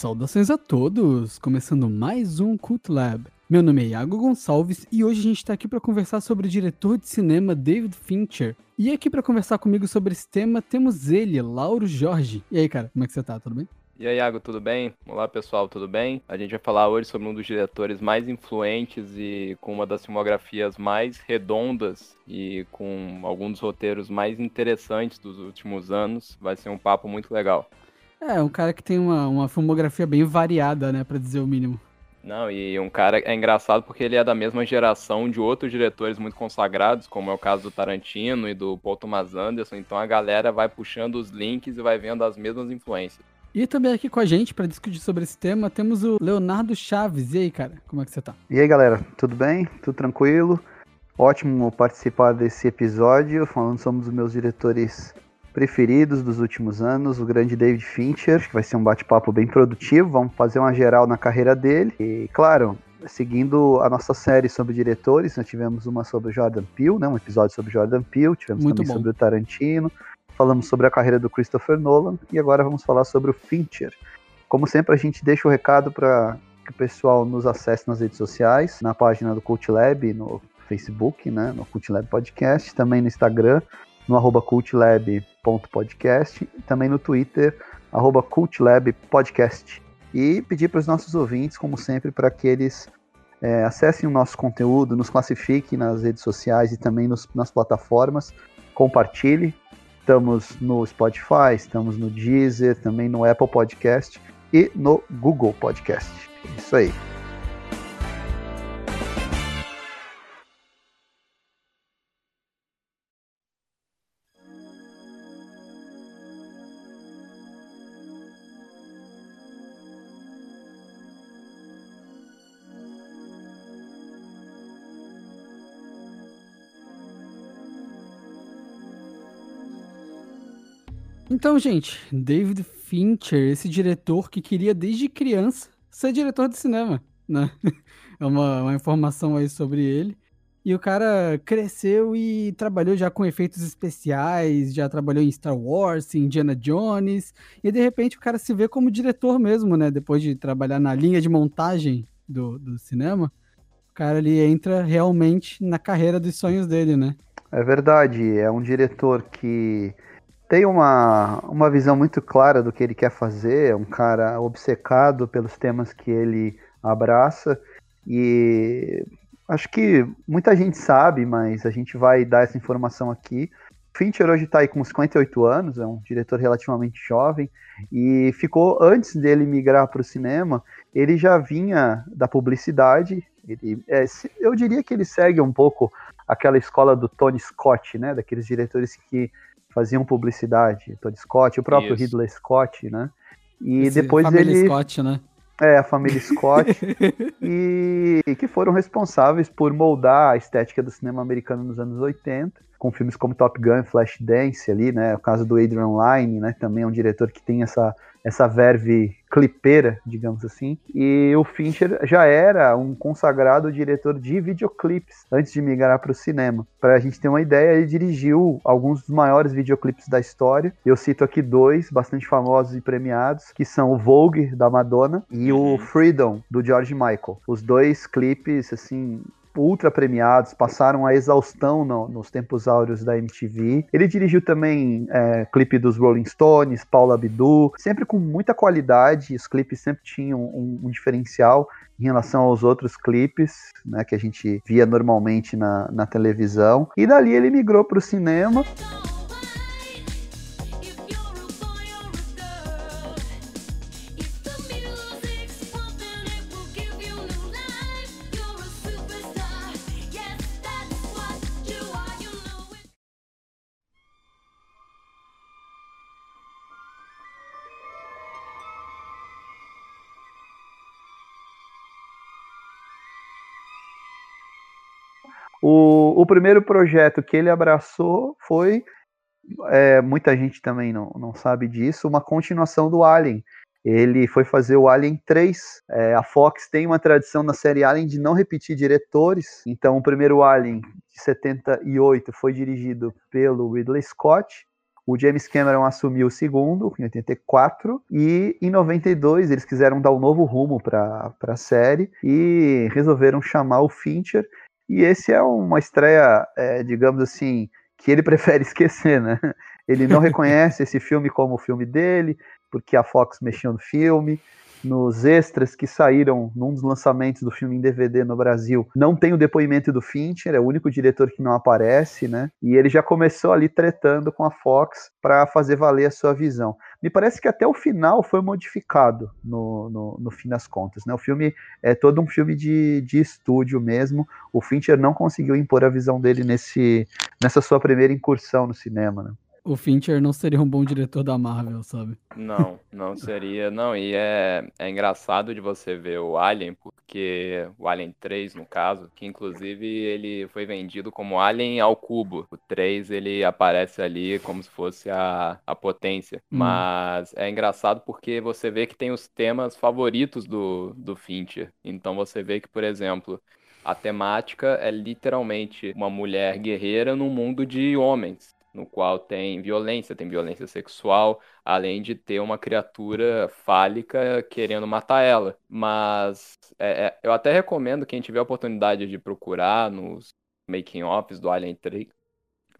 Saudações a todos! Começando mais um Cult Lab. Meu nome é Iago Gonçalves e hoje a gente está aqui para conversar sobre o diretor de cinema David Fincher. E aqui para conversar comigo sobre esse tema temos ele, Lauro Jorge. E aí, cara, como é que você tá? Tudo bem? E aí, Iago, tudo bem? Olá, pessoal, tudo bem? A gente vai falar hoje sobre um dos diretores mais influentes e com uma das filmografias mais redondas e com alguns dos roteiros mais interessantes dos últimos anos. Vai ser um papo muito legal. É, um cara que tem uma, uma filmografia bem variada, né, pra dizer o mínimo. Não, e um cara é engraçado porque ele é da mesma geração de outros diretores muito consagrados, como é o caso do Tarantino e do Paul Thomas Anderson, então a galera vai puxando os links e vai vendo as mesmas influências. E também aqui com a gente para discutir sobre esse tema temos o Leonardo Chaves. E aí, cara, como é que você tá? E aí, galera, tudo bem? Tudo tranquilo? Ótimo participar desse episódio, falando sobre os meus diretores preferidos dos últimos anos, o grande David Fincher, que vai ser um bate-papo bem produtivo, vamos fazer uma geral na carreira dele. E, claro, seguindo a nossa série sobre diretores, nós tivemos uma sobre Jordan Peele, né, um episódio sobre Jordan Peele, tivemos Muito também bom. sobre o Tarantino, falamos sobre a carreira do Christopher Nolan e agora vamos falar sobre o Fincher. Como sempre, a gente deixa o recado para que o pessoal nos acesse nas redes sociais, na página do Cult Lab, no Facebook, né, no Cult Lab Podcast, também no Instagram, no arroba cultlab.podcast, e também no Twitter, arroba cultlabpodcast. E pedir para os nossos ouvintes, como sempre, para que eles é, acessem o nosso conteúdo, nos classifiquem nas redes sociais e também nos- nas plataformas, compartilhe. Estamos no Spotify, estamos no Deezer, também no Apple Podcast e no Google Podcast. Isso aí. Então, gente, David Fincher, esse diretor que queria desde criança ser diretor de cinema, né? É uma, uma informação aí sobre ele. E o cara cresceu e trabalhou já com efeitos especiais, já trabalhou em Star Wars, em Indiana Jones, e de repente o cara se vê como diretor mesmo, né? Depois de trabalhar na linha de montagem do, do cinema, o cara ele entra realmente na carreira dos sonhos dele, né? É verdade, é um diretor que tem uma, uma visão muito clara do que ele quer fazer, é um cara obcecado pelos temas que ele abraça e acho que muita gente sabe, mas a gente vai dar essa informação aqui. Fincher hoje está aí com 58 anos, é um diretor relativamente jovem e ficou antes dele migrar para o cinema, ele já vinha da publicidade. Ele, é, eu diria que ele segue um pouco aquela escola do Tony Scott, né? Daqueles diretores que faziam publicidade, Tony Scott, o próprio Isso. Ridley Scott, né? E Esse depois família ele Scott, né? é a família Scott e que foram responsáveis por moldar a estética do cinema americano nos anos 80, com filmes como Top Gun, Flashdance ali, né? O caso do Adrian Lyne, né? Também é um diretor que tem essa essa verve clipeira, digamos assim. E o Fincher já era um consagrado diretor de videoclipes antes de migrar para o cinema. Para a gente ter uma ideia, ele dirigiu alguns dos maiores videoclipes da história. Eu cito aqui dois bastante famosos e premiados, que são o Vogue da Madonna e o Freedom do George Michael. Os dois clipes assim ultra premiados, passaram a exaustão no- nos tempos áureos da MTV. Ele dirigiu também é, clipe dos Rolling Stones, Paula Abdul, sempre com muita qualidade. Os clipes sempre tinham um, um diferencial em relação aos outros clipes, né, que a gente via normalmente na, na televisão. E dali ele migrou para o cinema. O, o primeiro projeto que ele abraçou foi, é, muita gente também não, não sabe disso, uma continuação do Alien. Ele foi fazer o Alien 3. É, a Fox tem uma tradição na série Alien de não repetir diretores. Então, o primeiro Alien, de 78, foi dirigido pelo Ridley Scott. O James Cameron assumiu o segundo, em 84, e em 92 eles quiseram dar um novo rumo para a série e resolveram chamar o Fincher. E esse é uma estreia, é, digamos assim, que ele prefere esquecer, né? Ele não reconhece esse filme como o filme dele, porque a Fox mexeu no filme nos extras que saíram num dos lançamentos do filme em DVD no Brasil, não tem o depoimento do Fincher, é o único diretor que não aparece, né? E ele já começou ali tretando com a Fox para fazer valer a sua visão. Me parece que até o final foi modificado no, no, no, fim das contas, né? O filme é todo um filme de, de estúdio mesmo. O Fincher não conseguiu impor a visão dele nesse, nessa sua primeira incursão no cinema, né? O Fincher não seria um bom diretor da Marvel, sabe? Não, não seria. Não, e é, é engraçado de você ver o Alien, porque o Alien 3, no caso, que inclusive ele foi vendido como Alien ao cubo. O 3 ele aparece ali como se fosse a, a potência. Hum. Mas é engraçado porque você vê que tem os temas favoritos do, do Fincher. Então você vê que, por exemplo, a temática é literalmente uma mulher guerreira num mundo de homens no qual tem violência, tem violência sexual, além de ter uma criatura fálica querendo matar ela. Mas é, é, eu até recomendo quem tiver a oportunidade de procurar nos making-offs do Alien 3,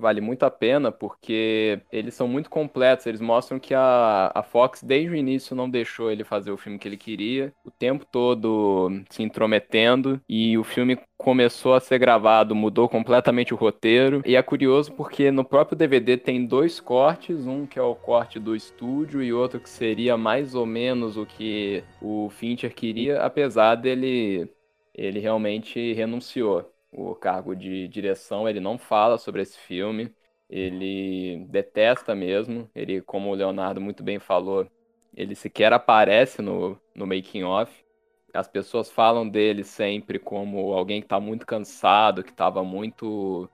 vale muito a pena porque eles são muito completos. Eles mostram que a, a Fox, desde o início, não deixou ele fazer o filme que ele queria, o tempo todo se intrometendo, e o filme começou a ser gravado, mudou completamente o roteiro. E é curioso porque no próprio DVD tem dois cortes, um que é o corte do estúdio e outro que seria mais ou menos o que o Fincher queria, apesar dele ele realmente renunciou o cargo de direção, ele não fala sobre esse filme, ele detesta mesmo, ele, como o Leonardo muito bem falou, ele sequer aparece no, no making off. As pessoas falam dele sempre como alguém que está muito cansado, que estava muito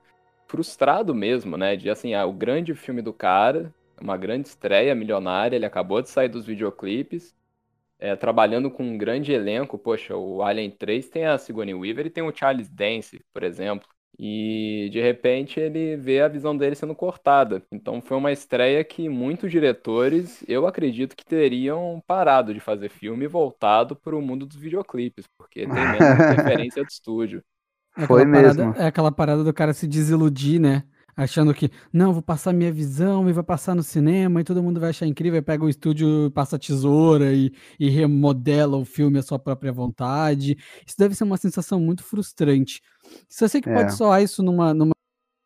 frustrado mesmo, né? De assim, ah, o grande filme do cara, uma grande estreia milionária, ele acabou de sair dos videoclipes é, trabalhando com um grande elenco. Poxa, o Alien 3 tem a Sigourney Weaver e tem o Charles Dance, por exemplo. E de repente ele vê a visão dele sendo cortada. Então foi uma estreia que muitos diretores, eu acredito que teriam parado de fazer filme e voltado para o mundo dos videoclipes, porque tem menos referência de estúdio. É foi mesmo. Parada, é aquela parada do cara se desiludir, né? Achando que, não, vou passar minha visão e vai passar no cinema e todo mundo vai achar incrível, pega o estúdio, passa a tesoura e, e remodela o filme à sua própria vontade. Isso deve ser uma sensação muito frustrante. Eu sei que é. pode soar isso numa, numa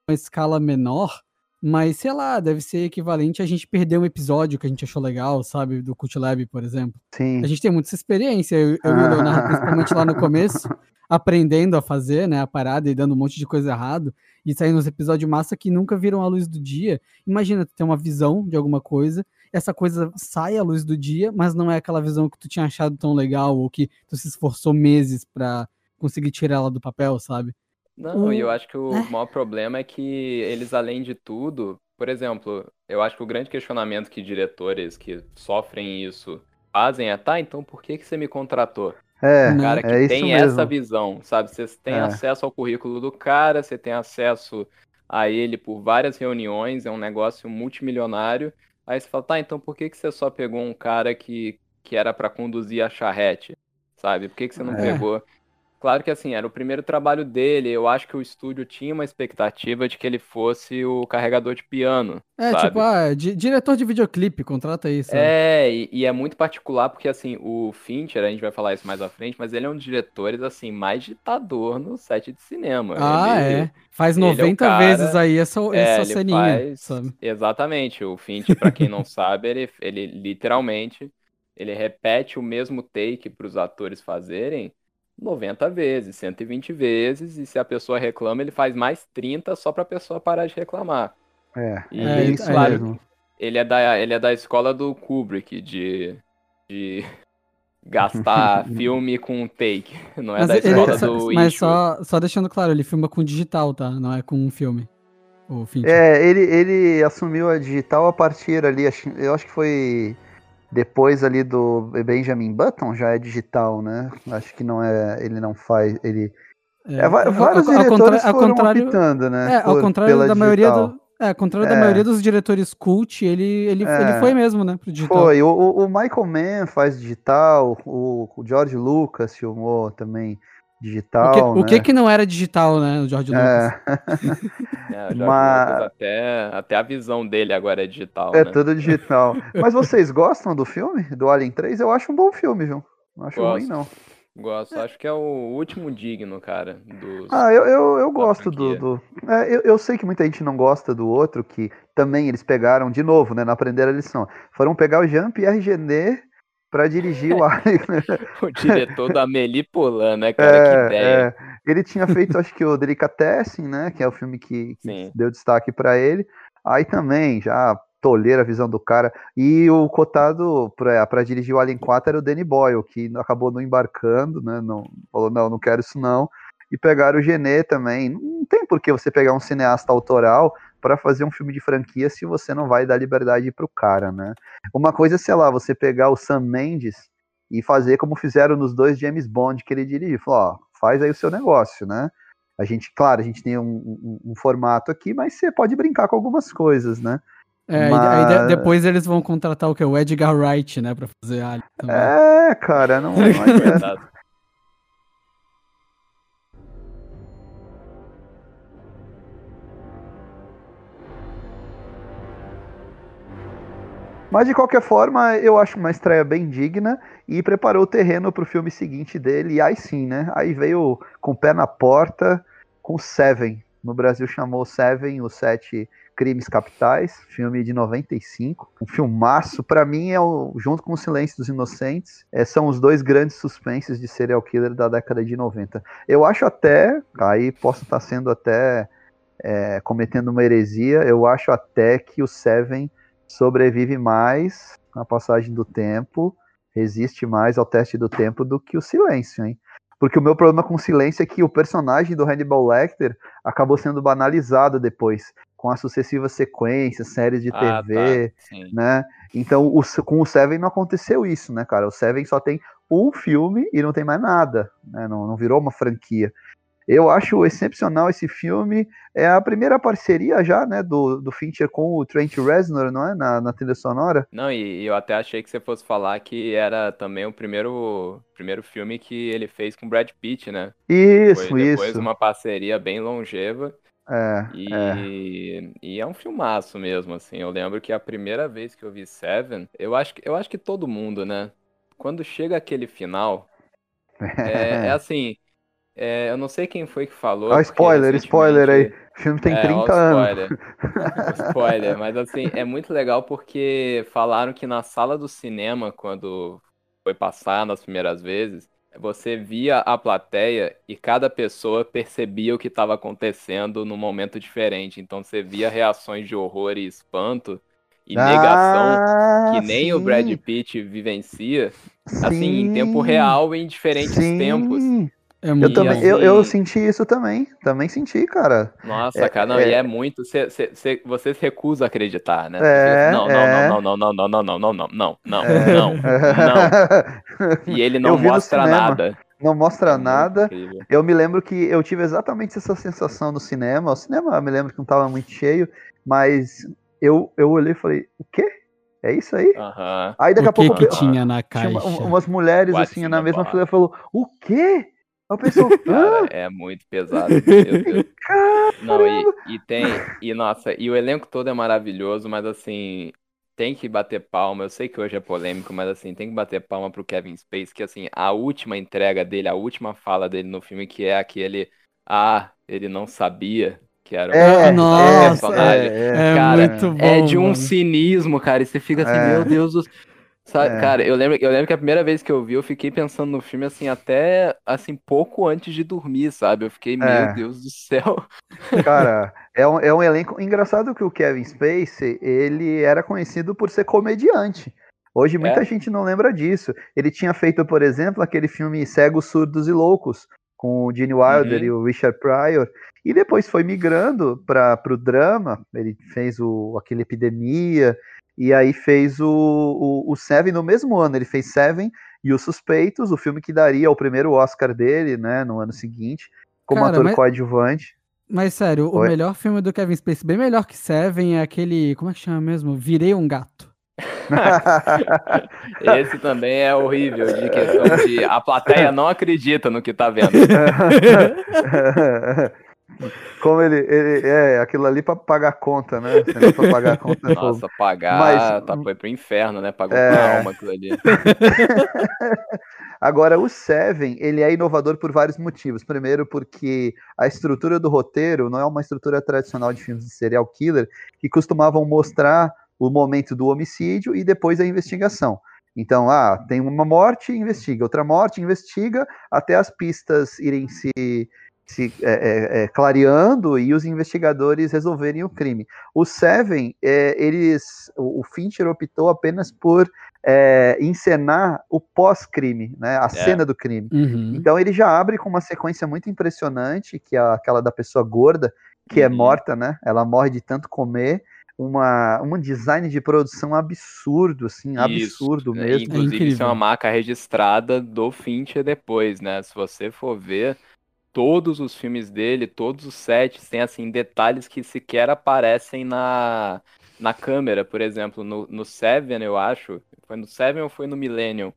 escala menor, mas sei lá, deve ser equivalente a gente perder um episódio que a gente achou legal, sabe? Do Cult Lab, por exemplo. Sim. A gente tem muita experiência, eu, eu e o Leonardo, principalmente lá no começo, aprendendo a fazer, né, a parada e dando um monte de coisa errado e saindo uns episódios massa que nunca viram a luz do dia. Imagina tu ter uma visão de alguma coisa, essa coisa sai à luz do dia, mas não é aquela visão que tu tinha achado tão legal ou que tu se esforçou meses para conseguir tirar ela do papel, sabe? Não, e eu acho que o é. maior problema é que eles, além de tudo, por exemplo, eu acho que o grande questionamento que diretores que sofrem isso fazem é, tá, então por que, que você me contratou? É, cara que é tem essa visão, sabe? Você tem é. acesso ao currículo do cara, você tem acesso a ele por várias reuniões, é um negócio multimilionário. Aí você fala, tá, então por que, que você só pegou um cara que, que era para conduzir a charrete, sabe? Por que, que você não é. pegou Claro que assim, era o primeiro trabalho dele. Eu acho que o estúdio tinha uma expectativa de que ele fosse o carregador de piano. É, sabe? tipo, ah, di diretor de videoclipe, contrata isso. É, e, e, é muito particular porque assim, o Fincher, a gente vai falar isso mais à frente, mas ele é um dos diretores assim, mais ditador no set de cinema. Ah, ele, é. Faz 90 é cara, vezes aí essa, é, essa ceninha, faz, sabe? Exatamente. O Fincher, para quem não sabe, ele, ele literalmente ele repete o mesmo take para os atores fazerem 90 vezes, 120 vezes, e se a pessoa reclama, ele faz mais 30 só para a pessoa parar de reclamar. É, e é isso claro, mesmo. Ele é, da, ele é da escola do Kubrick, de, de gastar filme com take, não é mas da escola ele, do Mas só, só deixando claro, ele filma com digital, tá? Não é com um filme. É, ele, ele assumiu a digital a partir ali, eu acho que foi depois ali do Benjamin Button já é digital, né? Acho que não é, ele não faz, ele é, é vários ao, diretores ao foram optando, né? É, ao por, contrário da maioria do, É, ao contrário da maioria dos diretores cult, ele, ele, É. ele foi mesmo, né, pro digital. Foi, o, o- o Michael Mann faz digital, o, o George Lucas filmou também digital, O que, o né? que que não era digital, né, o George Lucas? É, É, o Jorge Mas- Lucas até, até a visão dele agora é digital, é né? tudo digital. Mas vocês gostam do filme, do Alien 3? Eu acho um bom filme, viu? Não acho Gosto. ruim, não. Gosto, acho que é o último digno, cara, dos... Ah, eu, eu, eu gosto do. do- é, eu, eu sei que muita gente não gosta do outro, que também eles pegaram, de novo, né? Não aprenderam a lição. Foram pegar o Jean-Pierre Genet pra dirigir o Alien. o diretor da Amélie Poulain, né, cara? que É, ideia. é. Ele tinha feito, acho que o Delicatessen, né? Que é o filme que, que deu destaque pra ele. Aí também, já toleira a visão do cara. E o cotado pra dirigir o Alien 4 era o Danny Boyle, que acabou não embarcando, né? Não, falou, não, não quero isso não. E pegaram o Genet também. Não tem por que você pegar um cineasta autoral pra fazer um filme de franquia se você não vai dar liberdade pro cara, né? Uma coisa é, sei lá, você pegar o Sam Mendes e fazer como fizeram nos dois James Bond que ele dirigiu. Falou, ó, faz aí o seu negócio, né? A gente, claro, a gente tem um, um- um formato aqui, mas você pode brincar com algumas coisas, né? É, e aí de- Mas- depois eles vão contratar o que? O Edgar Wright, né, pra fazer Alien também. É, cara, não, não adianta. Mas de qualquer forma, eu acho uma estreia bem digna e preparou o terreno para o filme seguinte dele. E aí sim, né? Aí veio com o pé na porta com Seven. No Brasil chamou Seven, os Sete Crimes Capitais, filme de 95. Um filmaço, para mim, é o, junto com O Silêncio dos Inocentes, é, são os dois grandes suspenses de serial killer da década de 90. Eu acho até, aí posso estar sendo até é, cometendo uma heresia, eu acho até que o Seven sobrevive mais na passagem do tempo, resiste mais ao teste do tempo do que o silêncio, hein? Porque o meu problema com o silêncio é que o personagem do Hannibal Lecter acabou sendo banalizado depois, com as sucessivas sequências, séries de Ah, TV, tá. Sim. né? Então, o, com o Seven não aconteceu isso, né, cara? O Seven só tem um filme e não tem mais nada, né? Não, não virou uma franquia. Eu acho excepcional esse filme. É a primeira parceria já, né, do, do Fincher com o Trent Reznor, não é? Na, na trilha sonora. Não, e, e eu até achei que você fosse falar que era também o primeiro, primeiro filme que ele fez com Brad Pitt, né? Isso, Foi depois isso. uma parceria bem longeva. É, E é. e é um filmaço mesmo, assim. Eu lembro que a primeira vez que eu vi Seven, eu acho que, eu acho que todo mundo, né? Quando chega aquele final, é, é assim. É, eu não sei quem foi que falou. Porque spoiler, spoiler aí. O filme tem É, 30 ó, o anos. spoiler. Spoiler, mas assim, é muito legal porque falaram que na sala do cinema, quando foi passar nas primeiras vezes, você via a plateia e cada pessoa percebia o que estava acontecendo num momento diferente. Então você via reações de horror e espanto e negação Ah, que nem o Brad sim, Pitt vivencia, assim, em tempo sim, real em diferentes sim. tempos. É Eu também, eu, eu assim- senti isso também. Também senti, cara. Nossa, É, cara, não, é- e é muito. Cê, cê, cê- você se recusa a acreditar, né? É, não, não, é. não, não, não, não, não, não, não, não, não, não, É. não, não. E ele não mostra nada. Não mostra É nada. incrível. Eu me lembro que eu tive exatamente essa sensação no cinema. O cinema eu me lembro que não estava muito cheio, mas eu, eu olhei e falei, o quê? É isso aí? Aí daqui O a que pouco que eu- tinha na tinha caixa? umas mulheres What's assim na mesma fila falou, o quê? A pessoa, Cara, "Hã? é muito pesado. Meu Deus. Não, e, e tem. E nossa, e o elenco todo é maravilhoso, mas assim, tem que bater palma. Eu sei que hoje é polêmico, mas assim, tem que bater palma pro Kevin Space, que assim, a última entrega dele, a última fala dele no filme, que é aquele. Ah, ele não sabia que era o É, Ah, nossa, personagem. é, É Cara, muito bom. É de um mano. cinismo, cara, e você fica assim, É. meu Deus do Sabe, É. cara, eu lembro, eu lembro que a primeira vez que eu vi, eu fiquei pensando no filme assim, até assim, pouco antes de dormir, sabe? Eu fiquei, meu É. Deus do céu. Cara, é um, é um elenco. Engraçado que o Kevin Spacey, ele era conhecido por ser comediante. Hoje muita É? gente não lembra disso. Ele tinha feito, por exemplo, aquele filme Cegos, Surdos e Loucos, com o Gene Wilder Uhum. e o Richard Pryor. E depois foi migrando para o drama. Ele fez o, aquele Epidemia. E aí fez o, o, o Seven no mesmo ano. Ele fez Seven e Os Suspeitos, o filme que daria o primeiro Oscar dele, né, no ano seguinte, como Cara, ator mas- coadjuvante. Mas sério, o Oi? melhor filme do Kevin Spacey, bem melhor que Seven, é aquele. Como é que chama mesmo? Virei um gato. Esse também é horrível, de questão de a plateia não acredita no que tá vendo. Como ele, ele- É, aquilo ali pra pagar a conta, né? Pra pagar a conta é. Nossa, pagar, Mas- tá, foi pro inferno, né? Pagou É. com a alma aquilo ali. Agora, o Seven, ele é inovador por vários motivos. Primeiro, porque a estrutura do roteiro não é uma estrutura tradicional de filmes de serial killer, que costumavam mostrar o momento do homicídio e depois a investigação. Então, ah, tem uma morte, investiga, outra morte, investiga, até as pistas irem se, se é, é, é, clareando e os investigadores resolverem o crime. O Seven, é, eles, o o Fincher optou apenas por é, encenar o pós-crime, né, a cena do crime. Uhum. Então ele já abre com uma sequência muito impressionante, que é aquela da pessoa gorda, que é Uhum. morta, né? Ela morre de tanto comer. Uma, um design de produção absurdo, assim, absurdo Isso. mesmo. Inclusive, isso é uma marca registrada do Fincher depois, né? Se você for ver, todos os filmes dele, todos os sets, têm, assim, detalhes que sequer aparecem na, na câmera. Por exemplo, no, no Seven, eu acho, foi no Seven ou foi no Millennium?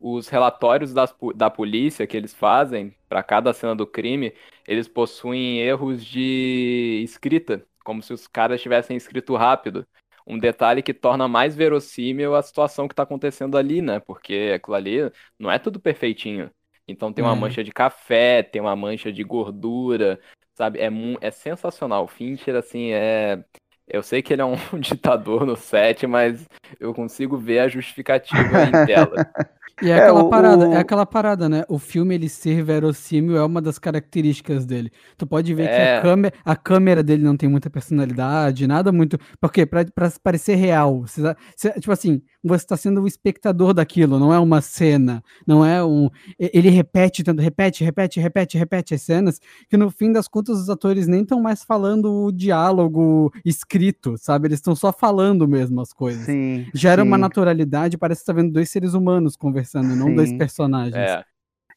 Os relatórios das, da polícia que eles fazem para cada cena do crime, eles possuem erros de escrita, como se os caras tivessem escrito rápido um detalhe que torna mais verossímil a situação que tá acontecendo ali, né? Porque aquilo ali não é tudo perfeitinho. Então tem uma É. mancha de café, tem uma mancha de gordura, sabe? É, é sensacional. O Fincher, assim, é. Eu sei que ele é um ditador no set, mas eu consigo ver a justificativa em tela. E é, É, aquela o- parada, o- é aquela parada, né? O filme ele ser verossímil é uma das características dele. Tu pode ver que É. a câmera, a câmera dele não tem muita personalidade, nada muito. Porque pra, pra parecer real, você você- tipo assim, você tá sendo o espectador daquilo, não é uma cena, não é um. Ele repete tanto, repete, repete, repete, repete as cenas, que no fim das contas os atores nem estão mais falando o diálogo escrito, sabe? Eles estão só falando mesmo as coisas. Sim. Gera uma sim. naturalidade, parece que você tá vendo dois seres humanos conversando, e não dois Sim. personagens. É,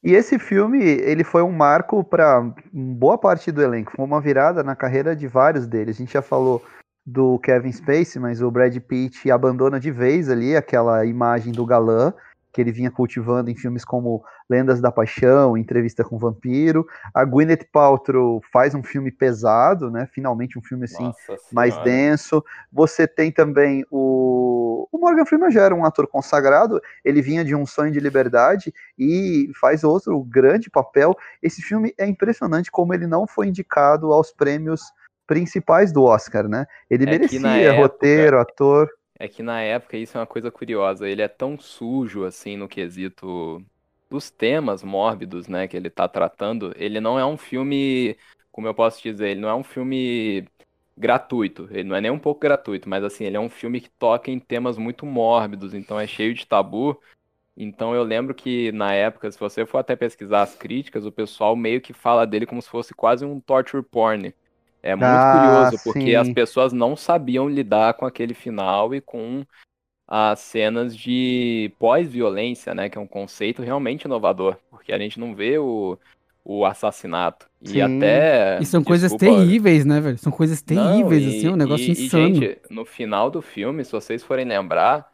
E esse filme, ele foi um marco para boa parte do elenco. Foi uma virada na carreira de vários deles. A gente já falou do Kevin Spacey, mas o Brad Pitt abandona de vez ali aquela imagem do galã que ele vinha cultivando em filmes como Lendas da Paixão, Entrevista com o Vampiro. A Gwyneth Paltrow faz um filme pesado, né? Finalmente um filme assim nossa mais senhora. denso. Você tem também o... o Morgan Freeman já era um ator consagrado, ele vinha de um sonho de liberdade e faz outro grande papel. Esse filme é impressionante como ele não foi indicado aos prêmios principais do Oscar, né? Ele É merecia época- roteiro, ator. É que na época isso é uma coisa curiosa. Ele é tão sujo assim no quesito dos temas mórbidos, né, que ele tá tratando. Ele não é um filme, como eu posso dizer, ele não é um filme gratuito. Ele não é nem um pouco gratuito, mas assim, ele é um filme que toca em temas muito mórbidos, então é cheio de tabu. Então eu lembro que na época, se você for até pesquisar as críticas, o pessoal meio que fala dele como se fosse quase um torture porn. É muito Ah, curioso, porque as sim. pessoas não sabiam lidar com aquele final e com as cenas de pós-violência, né? Que é um conceito realmente inovador, porque a gente não vê o, o assassinato. E Sim. até. E são coisas desculpa, terríveis, né, velho? São coisas não, terríveis, e- assim, um negócio e- e, insano. gente, no final do filme, se vocês forem lembrar,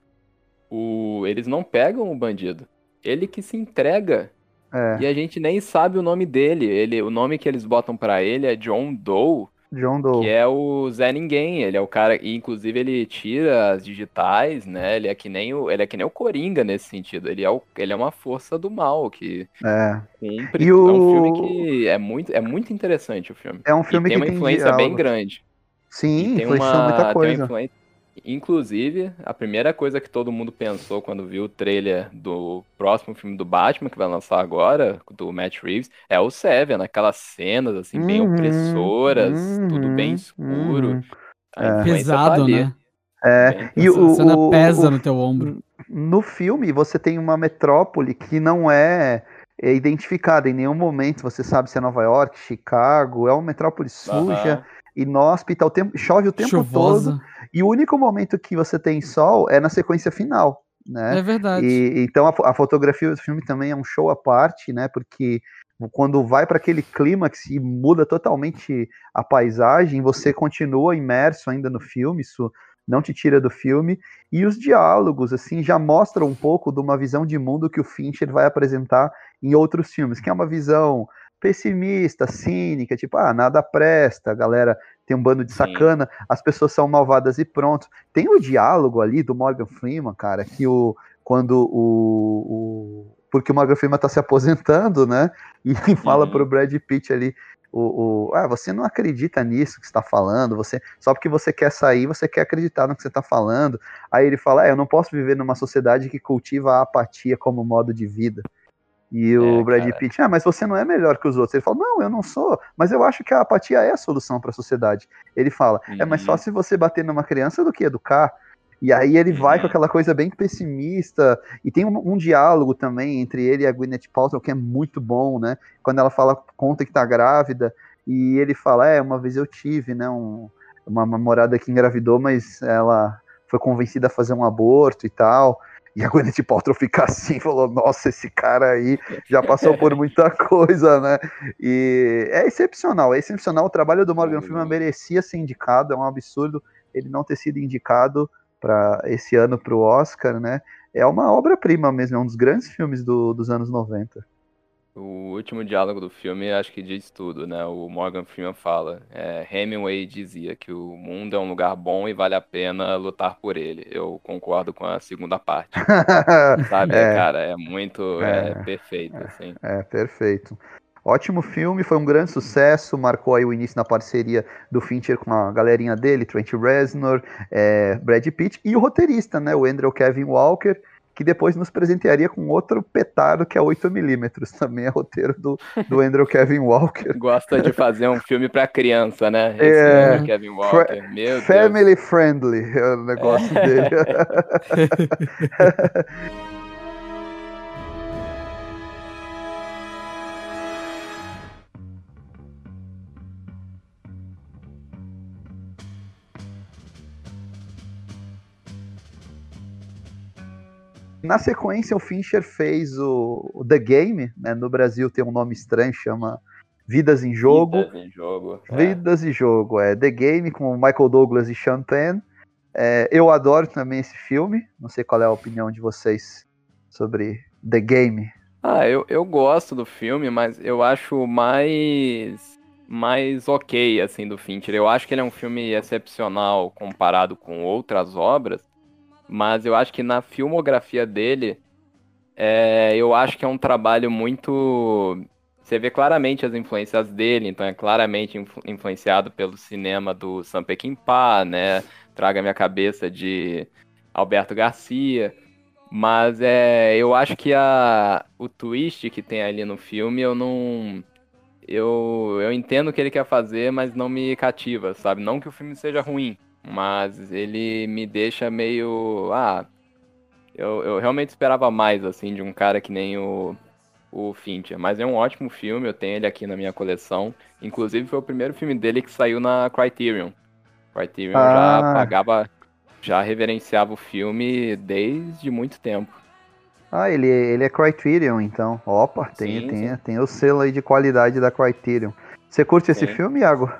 o... eles não pegam o bandido. Ele que se entrega. É, E a gente nem sabe o nome dele. Ele, o nome que eles botam pra ele é John Doe, John Doe. que é o Zé Ninguém. Ele é o cara. E inclusive ele tira as digitais, né? Ele é que nem o, ele é que nem o Coringa nesse sentido. Ele é, o, ele é uma força do mal que É. E É um o- filme que é muito, é muito interessante o filme. É um E filme tem que uma tem influência bem diálogos. grande. Sim, E tem influenciou muita tem uma coisa. influência. Inclusive, a primeira coisa que todo mundo pensou quando viu o trailer do próximo filme do Batman, que vai lançar agora, do Matt Reeves, é o Seven, aquelas cenas, assim, bem Uhum, opressoras, tudo bem uhum, escuro. uhum. É. tá Pesado, ali. né? É, Bem e Essa o, cena o- pesa o- no teu ombro. no filme você tem uma metrópole que não é, é identificada em nenhum momento. Você sabe se é Nova York, Chicago, é uma metrópole suja, Aham. inóspita, o tempo, chove o tempo todo. Chuvosa. E o único momento que você tem sol é na sequência final, né? É verdade. E, então a, a fotografia do filme também é um show à parte, né? Porque quando vai para aquele clímax e muda totalmente a paisagem, você continua imerso ainda no filme, isso não te tira do filme, e os diálogos, assim, já mostram um pouco de uma visão de mundo que o Fincher vai apresentar em outros filmes, que é uma visão pessimista, cínica, tipo, ah, nada presta, a galera tem um bando de sacana, Sim. as pessoas são malvadas e pronto. Tem o diálogo ali do Morgan Freeman, cara, que o quando o, o porque o Morgan Freeman tá se aposentando, né? E fala uhum. pro Brad Pitt ali, o, o, ah, você não acredita nisso que está falando, você só porque você quer sair, você quer acreditar no que você está falando. Aí ele fala, é, eu não posso viver numa sociedade que cultiva a apatia como modo de vida. E é, o Brad cara. Pitt, ah, mas você não é melhor que os outros. Ele fala, não, eu não sou, mas eu acho que a apatia é a solução para a sociedade. Ele fala, uhum. é mais uhum. fácil você bater numa criança do que educar. E aí ele vai com uhum. aquela coisa bem pessimista, e tem um, um, diálogo também entre ele e a Gwyneth Paltrow que é muito bom, né? Quando ela fala, conta que tá grávida, e ele fala, é, uma vez eu tive, né, um, uma namorada que engravidou, mas ela foi convencida a fazer um aborto e tal, e a Gwyneth Paltrow fica assim, falou, nossa, esse cara aí já passou por muita coisa, né? E é excepcional, é excepcional. O trabalho do Morgan Freeman merecia ser indicado, é um absurdo ele não ter sido indicado para esse ano para o Oscar, né? É uma obra-prima mesmo, é um dos grandes filmes do, dos anos 90. O último diálogo do filme acho que diz tudo, né? O Morgan Freeman fala. É, Hemingway dizia que o mundo é um lugar bom e vale a pena lutar por ele. Eu concordo com a segunda parte. Sabe, é, cara, é muito é, é perfeito, é, assim. É, perfeito. Ótimo filme, foi um grande sucesso, marcou aí o início na parceria do Fincher com a galerinha dele, Trent Reznor, é, Brad Pitt e o roteirista, né, o Andrew Kevin Walker, que depois nos presentearia com outro petardo que é 8mm, também é roteiro do, do Andrew Kevin Walker. Gosta de fazer um filme para criança, né? Esse é, Kevin Walker, meu Family Deus. friendly é o negócio é. dele. Na sequência, o Fincher fez o, o The Game, né? No Brasil tem um nome estranho, chama Vidas em Jogo. Vidas em Jogo. É. Vidas em Jogo, é. The Game com Michael Douglas e Sean Penn. É, eu adoro também esse filme. Não sei qual é a opinião de vocês sobre The Game. Ah, eu, eu gosto do filme, mas eu acho mais mais ok, assim, do Fincher. Eu acho que ele é um filme excepcional comparado com outras obras, mas eu acho que na filmografia dele, é, eu acho que é um trabalho muito. Você vê claramente as influências dele, então é claramente influ influenciado pelo cinema do Sam Peckinpah, né? Traga minha cabeça de Alberto Garcia. Mas é, eu acho que a, o twist que tem ali no filme, eu não. Eu, eu entendo o que ele quer fazer, mas não me cativa, sabe? Não que o filme seja ruim, mas ele me deixa meio. Ah, eu, eu realmente esperava mais, assim, de um cara que nem o, o Fincher. Mas é um ótimo filme, eu tenho ele aqui na minha coleção. Inclusive, foi o primeiro filme dele que saiu na Criterion. Criterion ah. já pagava, já reverenciava o filme desde muito tempo. Ah, ele, ele é Criterion, então. Opa, tem, sim, tem, sim. tem o selo aí de qualidade da Criterion. Você curte sim. esse filme, Iago?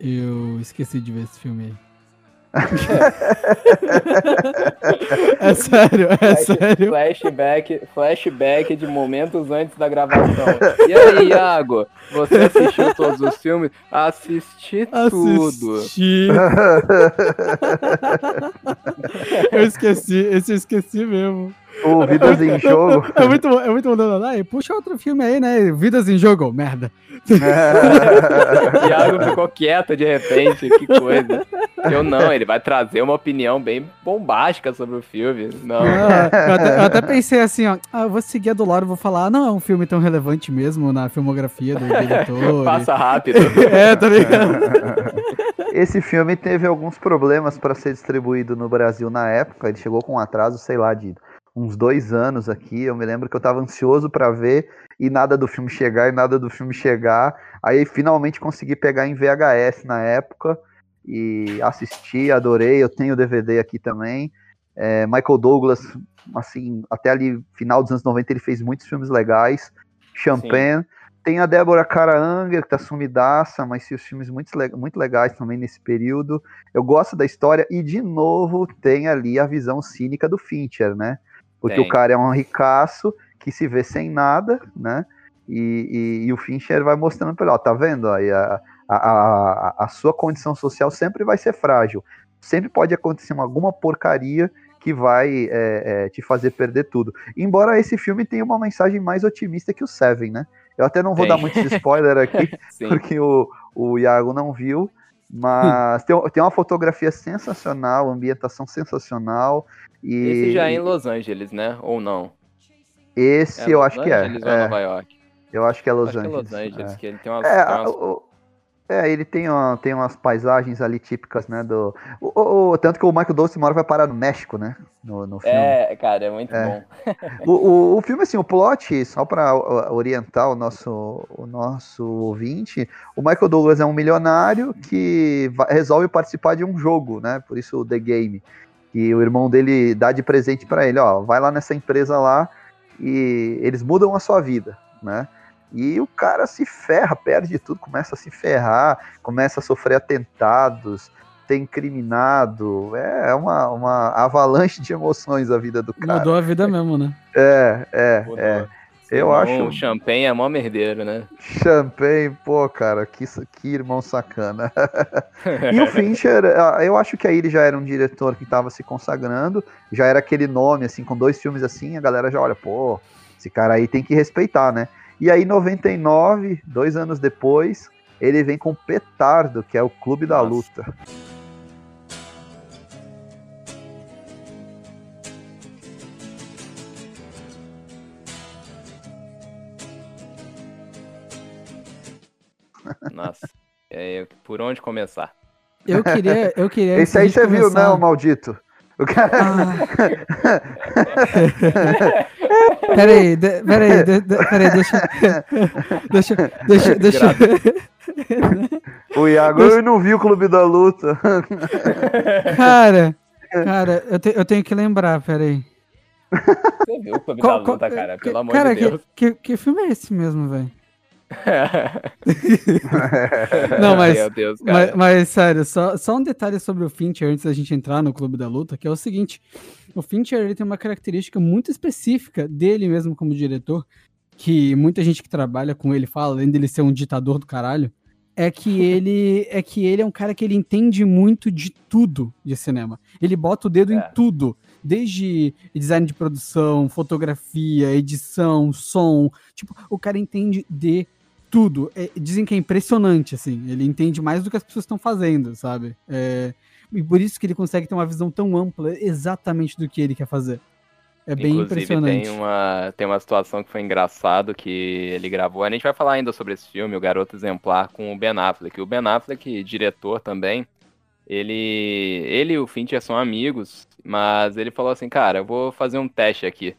Eu esqueci de ver esse filme aí. É sério, é Flash, sério. Flashback, flashback de momentos antes da gravação. E aí, Iago, você assistiu todos os filmes? Assisti, tudo. Assisti. eu esqueci, esse eu esqueci mesmo. O Vidas em Jogo. É muito bom, é muito bom. Não, não, puxa outro filme aí, né? Vidas em Jogo, merda. É. Iago ficou quieto de repente, que coisa. Eu não, ele vai trazer uma opinião bem bombástica sobre o filme. Não. Ah, eu, até, eu, até, pensei assim, ó, ah, eu vou seguir a do Loro, vou falar, ah, não é um filme tão relevante mesmo na filmografia do diretor. Passa rápido. é, tá ligado? Esse filme teve alguns problemas para ser distribuído no Brasil na época, ele chegou com um atraso, sei lá, de uns dois anos aqui. Eu me lembro que eu estava ansioso para ver e nada do filme chegar e nada do filme chegar. Aí finalmente consegui pegar em VHS na época e assisti, adorei. Eu tenho o DVD aqui também. É, Michael Douglas, assim, até ali final dos anos 90 ele fez muitos filmes legais. Champagne, Tem a Débora Cara Anger, que tá sumidaça, mas os filmes muito, muito legais também nesse período. Eu gosto da história, e de novo tem ali a visão cínica do Fincher, né? Porque tem. o cara é um ricaço que se vê sem nada, né? E, e, e o Fincher vai mostrando para ele, ó, tá vendo? Aí a, a, a, a sua condição social sempre vai ser frágil. Sempre pode acontecer alguma porcaria que vai é, é, te fazer perder tudo. Embora esse filme tenha uma mensagem mais otimista que o Seven, né? Eu até não vou Tem. dar muito spoiler aqui, porque o, o Iago não viu, mas tem, tem uma fotografia sensacional, ambientação sensacional. E... Esse já é em Los Angeles, né? Ou não? Esse é eu Los acho Angeles que é. Ou é. Nova York? Eu acho que é Los acho Angeles. Que é Los Angeles, é. que ele tem umas, é, tem umas... É, ele tem, uma, tem umas paisagens ali típicas, né, do... O, o, tanto que o Michael Douglas uma hora vai parar no México, né, no, no filme. É, cara, é muito é. bom. o, o, o, filme, assim, o plot, só para orientar o nosso, o nosso ouvinte, o Michael Douglas é um milionário que vai, resolve participar de um jogo, né, por isso o The Game. E o irmão dele dá de presente para ele, ó, vai lá nessa empresa lá e eles mudam a sua vida, né. E o cara se ferra, perde tudo, começa a se ferrar, começa a sofrer atentados, ser incriminado. É uma, uma avalanche de emoções a vida do cara. Mudou a vida mesmo, né? É, é, Mudou. é. Eu irmão, acho. O Champagne é mó merdeiro, né? Champagne, pô, cara, que, que irmão sacana. e o Fincher, ah, eu acho que aí ele já era um diretor que estava se consagrando, já era aquele nome, assim, com dois filmes assim, a galera já olha, pô, esse cara aí tem que respeitar, né? E aí, 99, dois anos depois, ele vem com Petardo, que é o Clube da. Luta. Nossa, é, por onde começar? Eu queria, eu queria. Esse aí você começar... viu, não, maldito? O cara. Ah. peraí, de, peraí, de, de, peraí, deixa. Deixa. Deixa. deixa. o Iago deixa... eu não vi o Clube da Luta. Cara, cara, eu, te, eu tenho que lembrar, peraí. Você viu o Clube qual, da Luta, qual, cara? Pelo amor cara, de Deus. Que, que, que filme é esse mesmo, velho? Não, mas, Deus, mas, mas, sério, só, só um detalhe sobre o Fincher antes da gente entrar no Clube da Luta, que é o seguinte: o Fincher ele tem uma característica muito específica dele mesmo como diretor, que muita gente que trabalha com ele fala, além dele ser um ditador do caralho, é que ele é que ele é um cara que ele entende muito de tudo de cinema. Ele bota o dedo é. em tudo, desde design de produção, fotografia, edição, som. Tipo, o cara entende de tudo. É, dizem que é impressionante, assim. Ele entende mais do que as pessoas estão fazendo, sabe? É, e por isso que ele consegue ter uma visão tão ampla exatamente do que ele quer fazer. É bem Inclusive, impressionante. Tem uma, tem uma situação que foi engraçado que ele gravou. A gente vai falar ainda sobre esse filme, O Garoto Exemplar, com o Ben Affleck. O Ben Affleck, diretor também, ele, ele e o Fincher são amigos, mas ele falou assim, cara, eu vou fazer um teste aqui.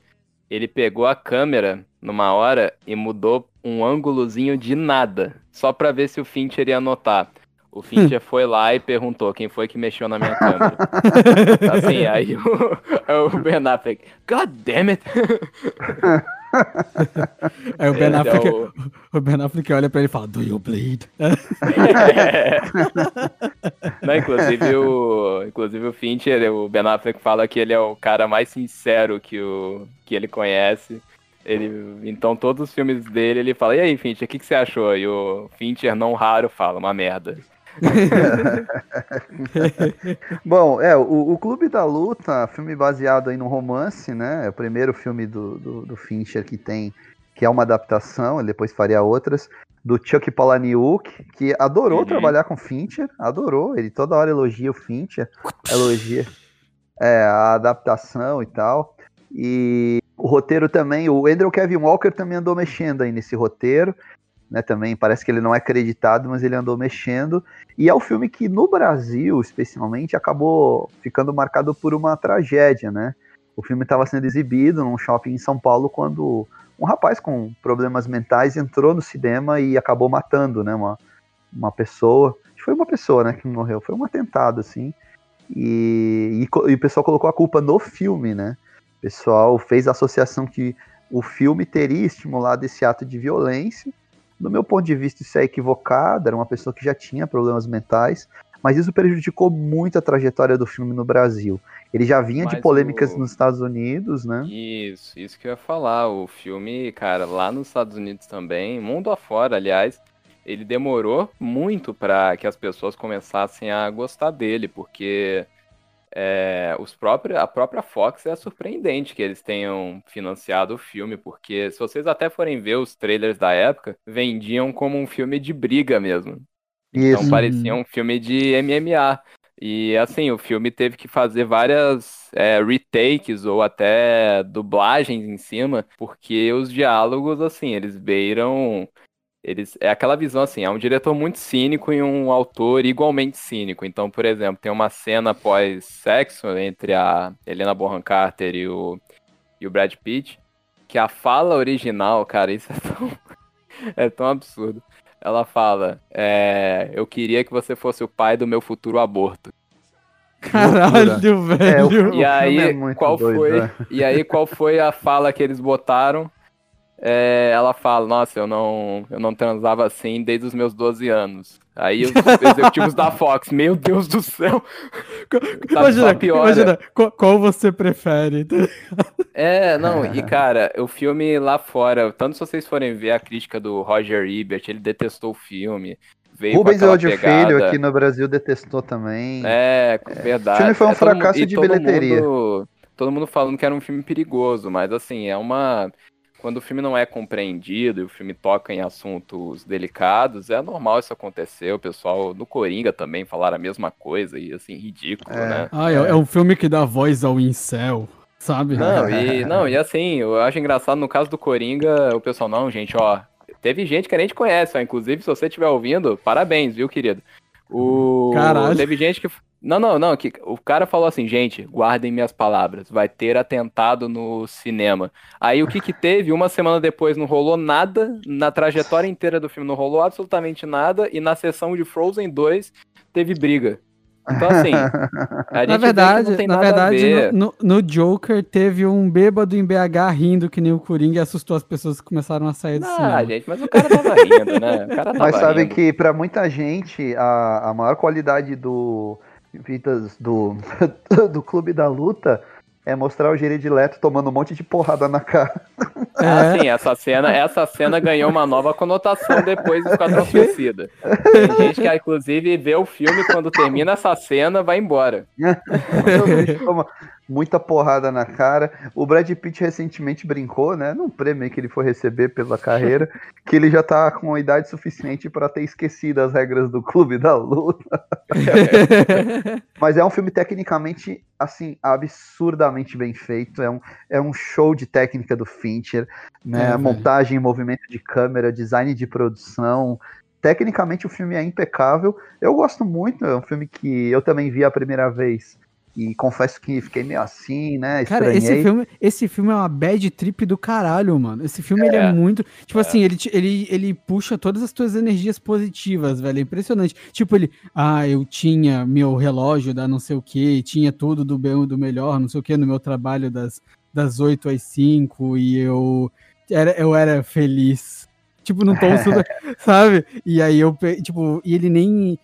Ele pegou a câmera numa hora e mudou um ângulozinho de nada, só pra ver se o Fincher ia notar. O Fincher foi lá e perguntou quem foi que mexeu na minha câmera. assim, aí o, o Ben Affleck, God damn it! Aí o Ben, Affleck, é o... o ben Affleck olha pra ele e fala, do you bleed? É. Não, inclusive o, inclusive o Fincher, o Ben Affleck fala que ele é o cara mais sincero que, o, que ele conhece. Ele, então, todos os filmes dele, ele fala, e aí, Fincher, o que, que você achou? E o Fincher, não raro, fala, uma merda. Bom, é, o, o, Clube da Luta, filme baseado aí no romance, né? É o primeiro filme do, do, do Fincher que tem, que é uma adaptação, ele depois faria outras, do Chuck Palahniuk, que adorou uhum. trabalhar com Fincher, adorou, ele toda hora elogia o Fincher, elogia é, a adaptação e tal. E o roteiro também, o Andrew Kevin Walker também andou mexendo aí nesse roteiro né, também parece que ele não é acreditado, mas ele andou mexendo. E é o um filme que no Brasil, especialmente, acabou ficando marcado por uma tragédia, né? O filme estava sendo exibido num shopping em São Paulo quando um rapaz com problemas mentais entrou no cinema e acabou matando, né, uma, uma pessoa. Foi uma pessoa, né, que morreu. Foi um atentado, assim. E, e, e o pessoal colocou a culpa no filme, né? Pessoal fez a associação que o filme teria estimulado esse ato de violência Do meu ponto de vista, isso é equivocado, era uma pessoa que já tinha problemas mentais, mas isso prejudicou muito a trajetória do filme no Brasil. Ele já vinha Mas de polêmicas o- nos Estados Unidos, né? Isso, isso que eu ia falar. O filme, cara, lá nos Estados Unidos também, mundo afora, aliás, ele demorou muito para que as pessoas começassem a gostar dele, porque é, os próprios, a própria Fox é surpreendente que eles tenham financiado o filme, porque se vocês até forem ver os trailers da época, vendiam como um filme de briga mesmo. Então Isso. parecia um filme de MMA. E assim, o filme teve que fazer várias é, retakes ou até dublagens em cima, porque os diálogos, assim, eles beiram. Eles, é aquela visão assim, é um diretor muito cínico e um autor igualmente cínico. Então, por exemplo, tem uma cena pós-sexo entre a Helena Bonham Carter e o, e o Brad Pitt, que a fala original, cara, isso é tão, é tão absurdo. Ela fala, é, eu queria que você fosse o pai do meu futuro aborto. Caralho, É, velho. filme- E aí, é qual doido, foi? né? E aí, qual foi a fala que eles botaram? É, ela fala, nossa, eu não, eu não transava assim desde os meus 12 anos. Aí os executivos da Fox, meu Deus do céu. Imagina, só piora. imagina qual, qual você prefere? É, não, e cara, o filme lá fora, tanto se vocês forem ver a crítica do Roger Ebert, ele detestou o filme. Veio Rubens Eldio Filho aqui no Brasil detestou também. É, verdade. O filme foi um É, todo fracasso e de todo bilheteria. mundo- todo mundo falando que era um filme perigoso, mas assim, é uma. Quando o filme não é compreendido e o filme toca em assuntos delicados, é normal isso acontecer. O pessoal no Coringa também falaram a mesma coisa e assim, ridículo, É. né? Ah, é, é um filme que dá voz ao incel, sabe? Não, e, não, e assim, eu acho engraçado no caso do Coringa, o pessoal, não, gente, ó. Teve gente que a gente conhece, ó. Inclusive, se você estiver ouvindo, parabéns, viu, querido? O... Caralho. Teve gente que. Não, não, não. Que... O cara falou assim, gente, guardem minhas palavras. Vai ter atentado no cinema. Aí o que que teve? Uma semana depois não rolou nada. Na trajetória inteira do filme não rolou absolutamente nada. E na sessão de Frozen 2 teve briga. Então, assim. A gente Na vê que verdade, não tem na verdade ver. no, no- no Joker teve um bêbado em BH rindo que nem o Coringa e assustou as pessoas que começaram a sair do Ah, cinema. gente, mas o cara tava rindo, né? O cara tava Mas sabe rindo. que pra muita gente a, a maior qualidade do Vitas do, do Clube da Luta é mostrar o Jared Leto tomando um monte de porrada na cara. Ah, É. sim, essa cena, essa cena ganhou uma nova conotação depois do Esquadrão Suicida. Tem gente que, inclusive, vê o filme quando termina essa cena, vai embora. Muita porrada na cara. O Brad Pitt recentemente brincou, né, num prêmio que ele foi receber pela carreira, que ele já tá com idade suficiente pra ter esquecido as regras do Clube da Luta. Mas é um filme tecnicamente, assim, absurdamente bem feito. É um, é um show de técnica do Fincher, né? É. Montagem, movimento de câmera, design de produção. Tecnicamente o filme é impecável. Eu gosto muito, é um filme que eu também vi a primeira vez. E confesso que fiquei meio assim, né? Cara, Estranhei. esse filme, esse filme é uma bad trip do caralho, mano. Esse filme ele é É. muito. Tipo assim, ele, ele, ele puxa todas as tuas energias positivas, velho. É impressionante. Tipo, ele. Ah, eu tinha meu relógio da não sei o que, tinha tudo do bem do melhor, não sei o que, no meu trabalho das, das 8 às 5, e eu era, eu era feliz. Tipo, não tom super, sabe? E aí eu, tipo, e ele nem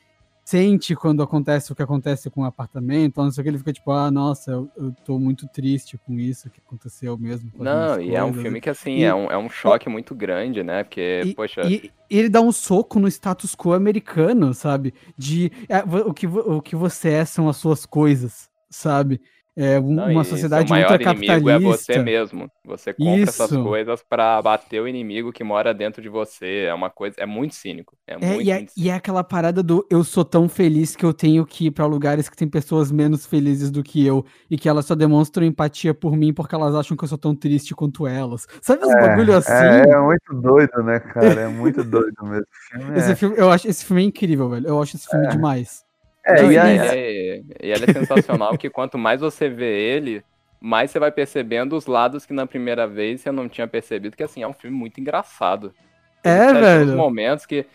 sente quando acontece o que acontece com o apartamento, não sei o que, ele fica tipo, ah, nossa, eu, eu tô muito triste com isso que aconteceu mesmo. Não, e é um coisas." filme que, assim, E- é, um, é um choque muito grande, né? Porque, E, poxa, e- ele dá um soco no status quo americano, sabe? De é, o, que, o que você é são as suas coisas, sabe? É um- não, uma sociedade seu maior ultracapitalista. inimigo é você mesmo. Você compra essas Isso. coisas pra bater o inimigo que mora dentro de você. É uma coisa, é muito cínico. É, É, muito, e, é, muito e é aquela parada do eu sou tão feliz que eu tenho que ir pra lugares que tem pessoas menos felizes do que eu e que elas só demonstram empatia por mim porque elas acham que eu sou tão triste quanto elas. Sabe os bagulho assim? É, é muito doido, né, cara? É muito doido mesmo. O filme Esse é- filme, eu acho esse filme é incrível, velho. Eu acho esse filme demais. É, e aí- é, e ele é sensacional que quanto mais você vê ele, mais você vai percebendo os lados que na primeira vez você não tinha percebido, que assim, é um filme muito engraçado. É, tem velho. momentos que,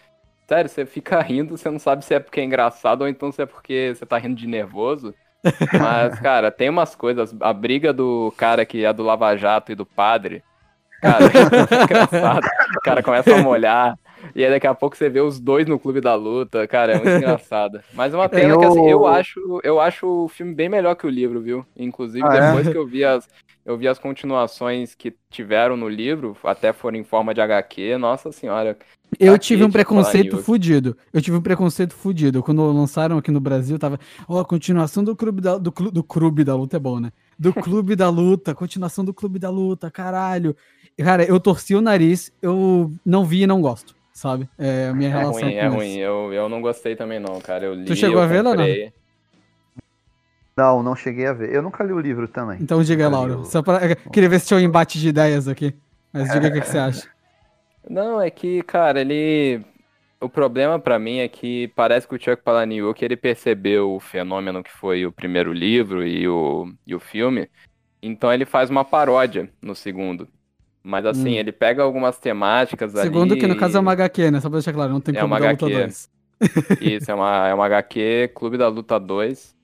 sério, você fica rindo, você não sabe se é porque é engraçado ou então se é porque você tá rindo de nervoso. Mas, cara, tem umas coisas, a briga do cara que é do Lava Jato e do padre, cara, é muito engraçado. O cara começa a molhar. E aí daqui a pouco você vê os dois no Clube da Luta, cara, é muito engraçado. Mas uma pena que assim, eu acho, eu acho o filme bem melhor que o livro, viu? Inclusive, ah, depois é? que eu vi as. Eu vi as continuações que tiveram no livro, até foram em forma de HQ, nossa senhora. Eu tive um preconceito fudido. Eu tive um preconceito fudido. Quando lançaram aqui no Brasil, tava. Ó, oh, a continuação do clube da, do, do clube da luta é bom, né? Do clube da luta, continuação do clube da luta, caralho. Cara, eu torci o nariz, eu não vi e não gosto, sabe? É a minha é relação. Ruim, é ruim, eu, eu não gostei também, não, cara. Eu li, tu chegou a ver, comprei... Não, não cheguei a ver. Eu nunca li o livro também. Então diga, Lauro. Só pra... Queria ver se tinha um embate de ideias aqui. Mas diga o que, que você acha. Não, é que, cara, ele. O problema para mim é que parece que o Chuck Palahniuk ele percebeu o fenômeno que foi o primeiro livro e o, e o filme, então ele faz uma paródia no segundo. Mas assim, hum. ele pega algumas temáticas Segundo ali... Segundo que no caso é uma HQ, né? Só pra deixar claro, não tem é Clube da HQ. Luta 2. Isso, é uma, é uma HQ Clube da Luta 2.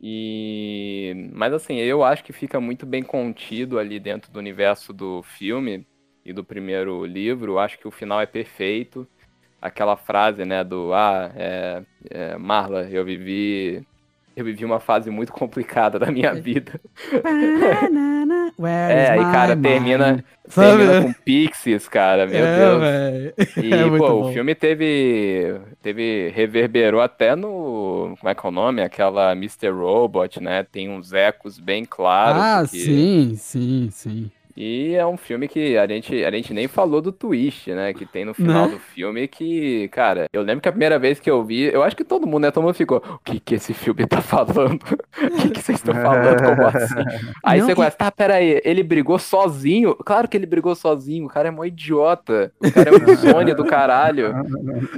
E... Mas assim, eu acho que fica muito bem contido ali dentro do universo do filme e do primeiro livro. Acho que o final é perfeito. Aquela frase, né, do ah, é, é, Marla, eu vivi eu vivi uma fase muito complicada da minha vida. é, aí, cara, termina, termina com Pixies, cara, meu é, Deus. Véio. E, é pô, bom. o filme teve, teve, reverberou até no, como é que é o nome? Aquela Mr. Robot, né? Tem uns ecos bem claros. Ah, que... sim, sim, sim. E é um filme que a gente, a gente nem falou do twist, né? Que tem no final do filme que, cara, eu lembro que a primeira vez que eu vi, eu acho que todo mundo, né? Todo mundo ficou, o que que esse filme tá falando? O que que vocês estão falando? Como assim? Aí Não, você que... começa, tá, peraí, ele brigou sozinho? Claro que ele brigou sozinho, o cara é mó idiota. O cara é um insônia do caralho.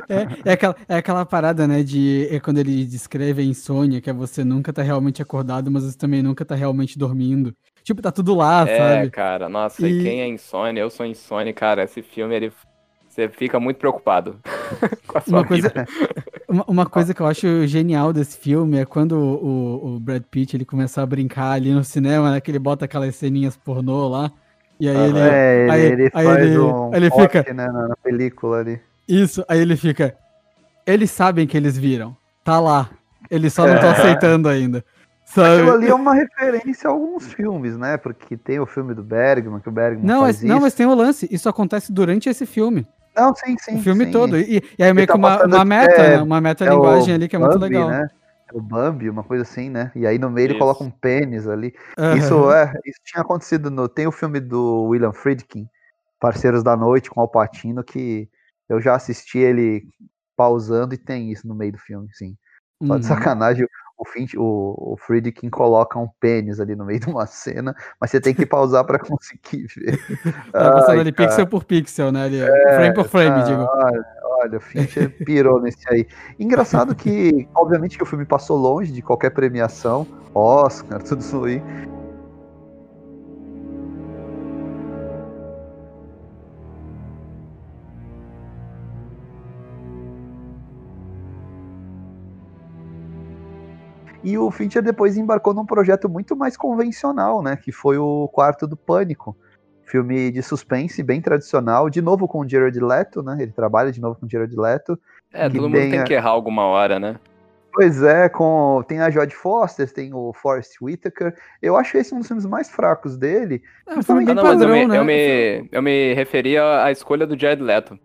É, é, aquela, é aquela parada, né, de é quando ele descreve a insônia, que é você nunca tá realmente acordado, mas você também nunca tá realmente dormindo. Tipo, tá tudo lá, é, sabe? É, cara, nossa, e... quem é insônia? Eu sou insônia, cara. Esse filme, ele. Você fica muito preocupado com a sua uma coisa, uma, uma, coisa que eu acho genial desse filme é quando o, o, Brad Pitt ele começa a brincar ali no cinema, né? Que ele bota aquelas ceninhas pornô lá. E aí ele. É, aí, ele, aí faz ele, um ele fica. Né, na, na película ali. Isso, aí ele fica. Eles sabem que eles viram. Tá lá. Eles só não estão é. aceitando ainda. Sabe? Aquilo ali é uma referência a alguns filmes, né? Porque tem o filme do Bergman, que o Bergman não, faz mas, Não, mas tem o lance. Isso acontece durante esse filme. Não, sim, sim. O filme sim. todo. E, e aí meio que tá uma, uma meta, é, né? Uma meta-linguagem é ali que é Bambi, muito legal. Né? É o Bambi, uma coisa assim, né? E aí no meio isso. ele coloca um pênis ali. Uhum. Isso é, isso tinha acontecido no. Tem o filme do William Friedkin, Parceiros da Noite, com o Alpatino, que eu já assisti ele pausando e tem isso no meio do filme, sim. Só de uhum. sacanagem, o, Finch, o, o Friedkin coloca um pênis ali no meio de uma cena, mas você tem que pausar para conseguir ver. Tá passando ali cara. pixel por pixel, né? Ali, é, frame por frame, digo. Olha, olha, o Fincher pirou nesse aí. Engraçado que, obviamente, que o filme passou longe de qualquer premiação, Oscar, tudo isso aí. E o Fincher depois embarcou num projeto muito mais convencional, né? Que foi o Quarto do Pânico. Filme de suspense, bem tradicional, de novo com o Jared Leto, né? Ele trabalha de novo com o Jared Leto. É, todo mundo tem que errar alguma hora, né? Pois é, com tem a Jodie Foster, tem o Forrest Whitaker. Eu acho esse um dos filmes mais fracos dele. É, um filme não, padrão, eu, me, né? eu, me, eu me referia à escolha do Jared Leto.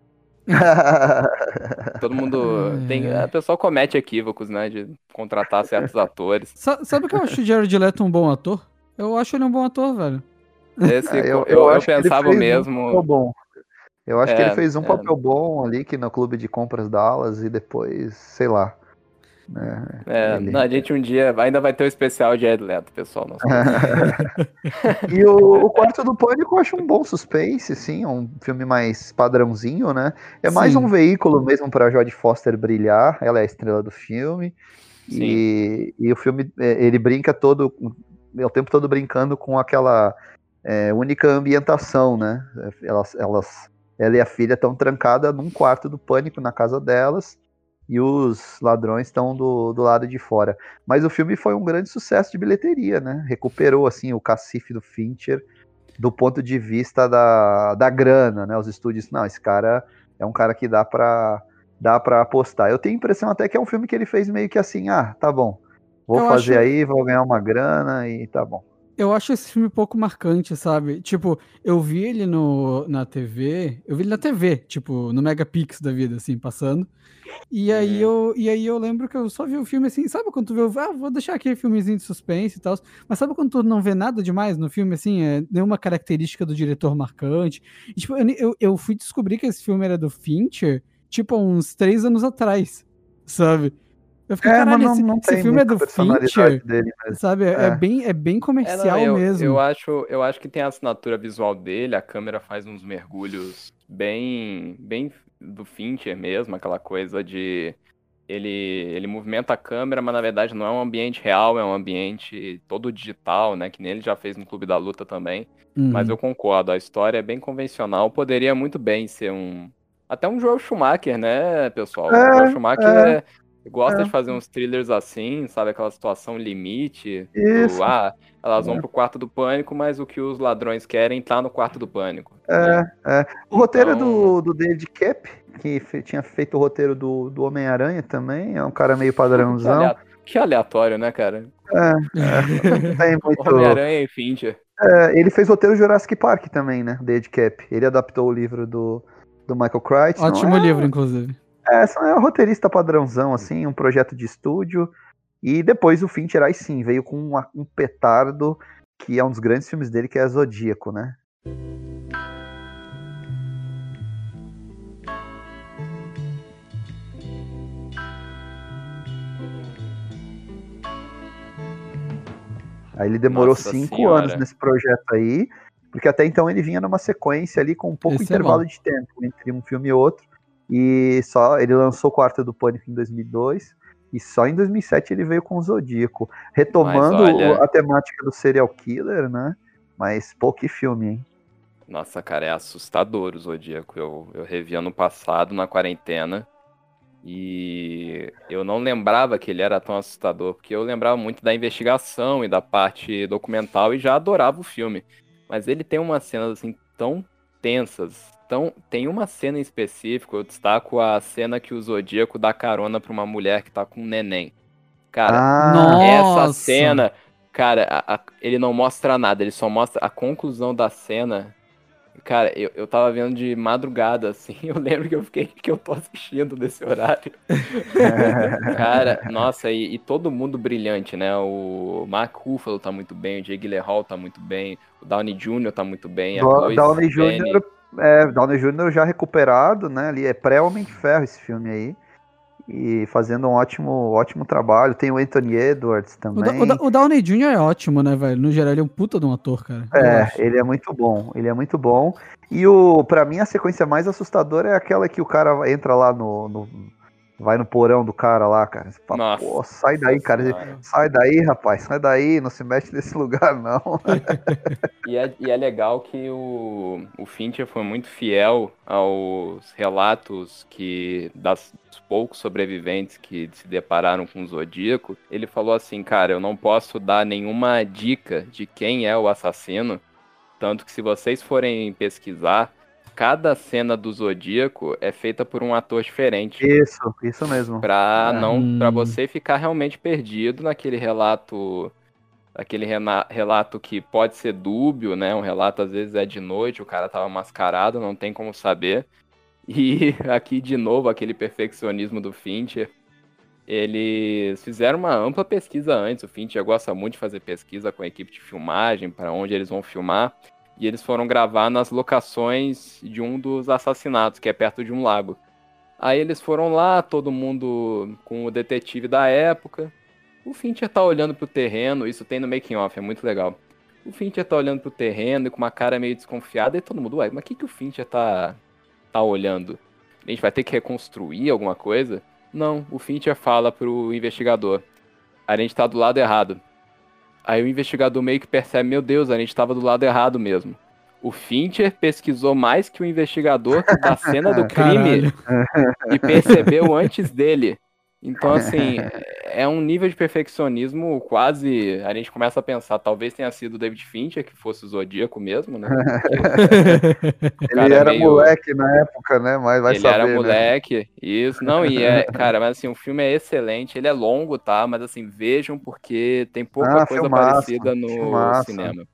Todo mundo tem. A pessoa comete equívocos, né? De contratar certos atores. Sabe que eu acho o Jared Leto um bom ator? Eu acho ele um bom ator, velho. Esse, é, eu, eu, eu, eu pensava mesmo. Um bom. Eu acho é, que ele é, fez um é. papel bom ali que no clube de compras Dallas e depois, sei lá. Né? É, ele... a gente um dia ainda vai ter um especial de Ed Leto, pessoal. e o, o, Quarto do Pânico eu acho um bom suspense, sim, é um filme mais padrãozinho, né? É mais sim. um veículo mesmo para Jodie Foster brilhar, ela é a estrela do filme. E, e, o filme, é, ele brinca todo, é o tempo todo brincando com aquela é, única ambientação, né? Elas, elas, ela e a filha estão trancadas num quarto do pânico na casa delas e os ladrões estão do, do lado de fora. Mas o filme foi um grande sucesso de bilheteria, né? Recuperou assim o cacife do Fincher do ponto de vista da, da grana, né? Os estúdios, não, esse cara É um cara que dá pra, dá pra apostar. Eu tenho a impressão até que é um filme que ele fez meio que assim, ah, tá bom. Vou Eu fazer acho- aí, vou ganhar uma grana e tá bom. Eu acho esse filme pouco marcante, sabe? Tipo, eu vi ele no, na TV, eu vi ele na TV, tipo, no Megapix da vida, assim, passando. E aí, eu, e aí eu lembro que eu só vi o filme assim, sabe quando tu vê, ah, vou deixar aqui filmezinho de suspense e tal, mas sabe quando tu não vê nada demais no filme, assim, é, nenhuma característica do diretor marcante? E, tipo, eu, eu, eu fui descobrir que esse filme era do Fincher, tipo, há uns três anos atrás, sabe? Eu fiquei, É, caralho, mas não, esse, não esse filme é do Fincher, dele mesmo. sabe? É, É. bem, é bem É, não, comercial eu, mesmo. eu acho, eu acho que tem a assinatura visual dele, a câmera faz uns mergulhos bem, bem do Fincher mesmo, aquela coisa de ele, ele movimenta a câmera, mas na verdade não é um ambiente real, é um ambiente todo digital, né? Que nem ele já fez no Clube da Luta também. Mas Uhum. eu concordo, a história é bem convencional, poderia muito bem ser um. Até um Joel Schumacher, né, pessoal? É, o Joel Schumacher é, é- gosta é. de fazer uns thrillers assim, sabe? Aquela situação limite. do, Isso. ah, elas vão É. pro quarto do pânico, mas o que os ladrões querem tá no quarto do pânico. É, né? é. O roteiro é Então- do, do David Cap, que fe- tinha feito o roteiro do, do Homem-Aranha também. É um cara meio Que, padrãozão. alea- que aleatório, né, cara? Não tem muito. Homem-Aranha e Fincher. É, ele fez roteiro Jurassic Park também, né? David Cap. Ele adaptou o livro do, do Michael Crichton. Ótimo é, livro, inclusive. É, só é um roteirista padrãozão, assim, um projeto de estúdio. E depois o Fincher, aí sim, veio com uma- um petardo, que é um dos grandes filmes dele, que é Zodíaco, né? Aí ele demorou Nossa cinco Senhora. anos nesse projeto aí, porque até então ele vinha numa sequência ali com um pouco Esse é intervalo bom. de tempo entre um filme e outro. E só ele lançou o Quarto do Pânico em 2002 e só em 2007 ele veio com o Zodíaco, retomando olha- a temática do serial killer, né? Mas pô, que filme, hein? Nossa, cara, é assustador o Zodíaco. Eu, eu revi ano passado na quarentena. E eu não lembrava que ele era tão assustador, porque eu lembrava muito da investigação e da parte documental e já adorava o filme. Mas ele tem umas cenas assim tão tensas. Tão... Tem uma cena em específico, eu destaco a cena que o Zodíaco dá carona pra uma mulher que tá com um neném. Cara, ah, essa Nossa. cena, cara, a- a- ele não mostra nada, ele só mostra a conclusão da cena. Cara, eu, eu tava vendo de madrugada, assim, eu lembro que eu fiquei que eu tô assistindo nesse horário. Cara, nossa, e, e todo mundo brilhante, né? O Mark Ruffalo tá muito bem, o Jake Gyllenhaal tá muito bem, o Downey Jr. tá muito bem, Chloe Downey. Jr. É, Downey Jr. já recuperado, né? Ali é pré-Homem de Ferro esse filme aí. E fazendo um ótimo, ótimo trabalho. Tem o Anthony Edwards O, também. O, Da- o Downey Jr. é ótimo, né, velho? No geral, ele é um puta de um ator, cara. É, ele é muito bom, ele é muito bom. E o, para mim a sequência mais assustadora é aquela que o cara entra lá no, no- vai no porão do cara lá, cara. Você fala, Nossa. Pô, sai daí, cara. Senhora. Sai daí, rapaz, sai daí, não se mete nesse lugar não. E é, e é legal que o, o Fincher foi muito fiel aos relatos que das, dos poucos sobreviventes que se depararam com o Zodíaco. Ele falou assim, cara, eu não posso dar nenhuma dica de quem é o assassino, tanto que se vocês forem pesquisar, cada cena do Zodíaco é feita por um ator diferente. Isso, isso mesmo. Pra É. não, para Hum. você ficar realmente perdido naquele relato, aquele rena- relato que pode ser dúbio, né? Um relato às vezes é de noite, o cara tava mascarado, não tem como saber. E aqui de novo aquele perfeccionismo do Fincher. Eles fizeram uma ampla pesquisa antes. O Fincher gosta muito de fazer pesquisa com a equipe de filmagem, para onde eles vão filmar. E eles foram gravar nas locações de um dos assassinatos, que é perto de um lago. Aí eles foram lá, todo mundo com o detetive da época. O Fincher tá olhando pro terreno, isso tem no making off, é muito legal. O Fincher tá olhando pro terreno e com uma cara meio desconfiada, e todo mundo, ué, mas o que, que o Fincher tá, tá olhando? A gente vai ter que reconstruir alguma coisa? Não, o Fincher fala pro investigador. A gente tá do lado errado. Aí o investigador meio que percebe, meu Deus, a gente tava do lado errado mesmo. O Fincher pesquisou mais que o investigador da cena do crime Caralho. e percebeu antes dele. Então, assim, é um nível de perfeccionismo quase. A gente começa a pensar, talvez tenha sido o David Fincher que fosse o Zodíaco mesmo, né? ele era meio... moleque na época, né? Mas vai ele saber. Ele era né? moleque, isso. Não, e é, cara, mas assim, o filme é excelente, ele é longo, tá? Mas assim, vejam porque tem pouca ah, coisa filmaço, parecida no filmaço. cinema.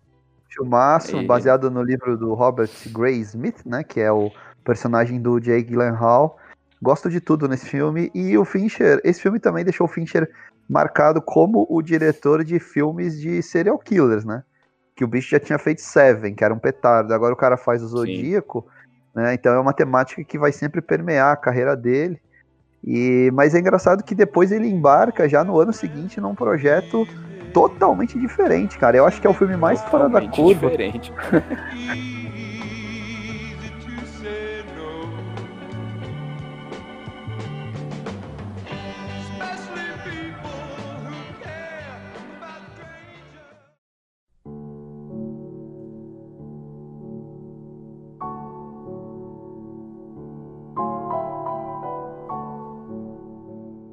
Filmaço, e... baseado no livro do Robert Gray Smith, né? Que é o personagem do Jake Gyllenhaal. Gosto de tudo nesse filme. E o Fincher, esse filme também deixou o Fincher marcado como o diretor de filmes de serial killers, né? Que o bicho já tinha feito Seven, que era um petardo. Agora o cara faz o Zodíaco, né? Então é uma temática que vai sempre permear a carreira dele. E, mas é engraçado que depois ele embarca já no ano seguinte num projeto totalmente diferente, cara. Eu acho que é o filme mais totalmente fora da curva. Diferente.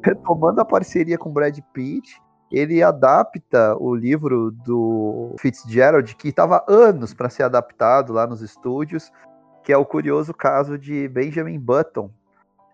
retomando a parceria com Brad Pitt, ele adapta o livro do Fitzgerald, que estava anos para ser adaptado lá nos estúdios, que é o curioso caso de Benjamin Button.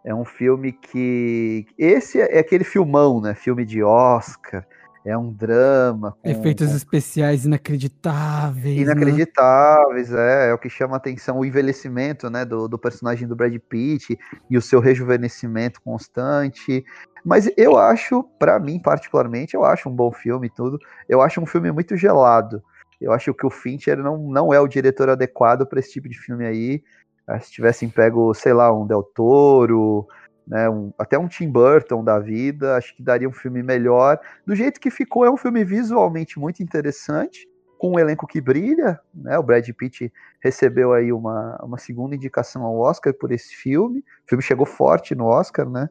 É um filme que. Esse é aquele filmão, né? Filme de Oscar. É um drama. Com, Efeitos com... especiais inacreditáveis. Né? Inacreditáveis, né? é. É o que chama a atenção, o envelhecimento né, do, do personagem do Brad Pitt e o seu rejuvenescimento constante. Mas eu acho, para mim particularmente, eu acho um bom filme e tudo. Eu acho um filme muito gelado. Eu acho que o Fincher não, não é o diretor adequado para esse tipo de filme aí. Ah, se tivessem pego, sei lá, um Del Toro, né, um, até um Tim Burton da vida, acho que daria um filme melhor. Do jeito que ficou, é um filme visualmente muito interessante, com um elenco que brilha. Né, o Brad Pitt recebeu aí uma, uma segunda indicação ao Oscar por esse filme. O filme chegou forte no Oscar, né?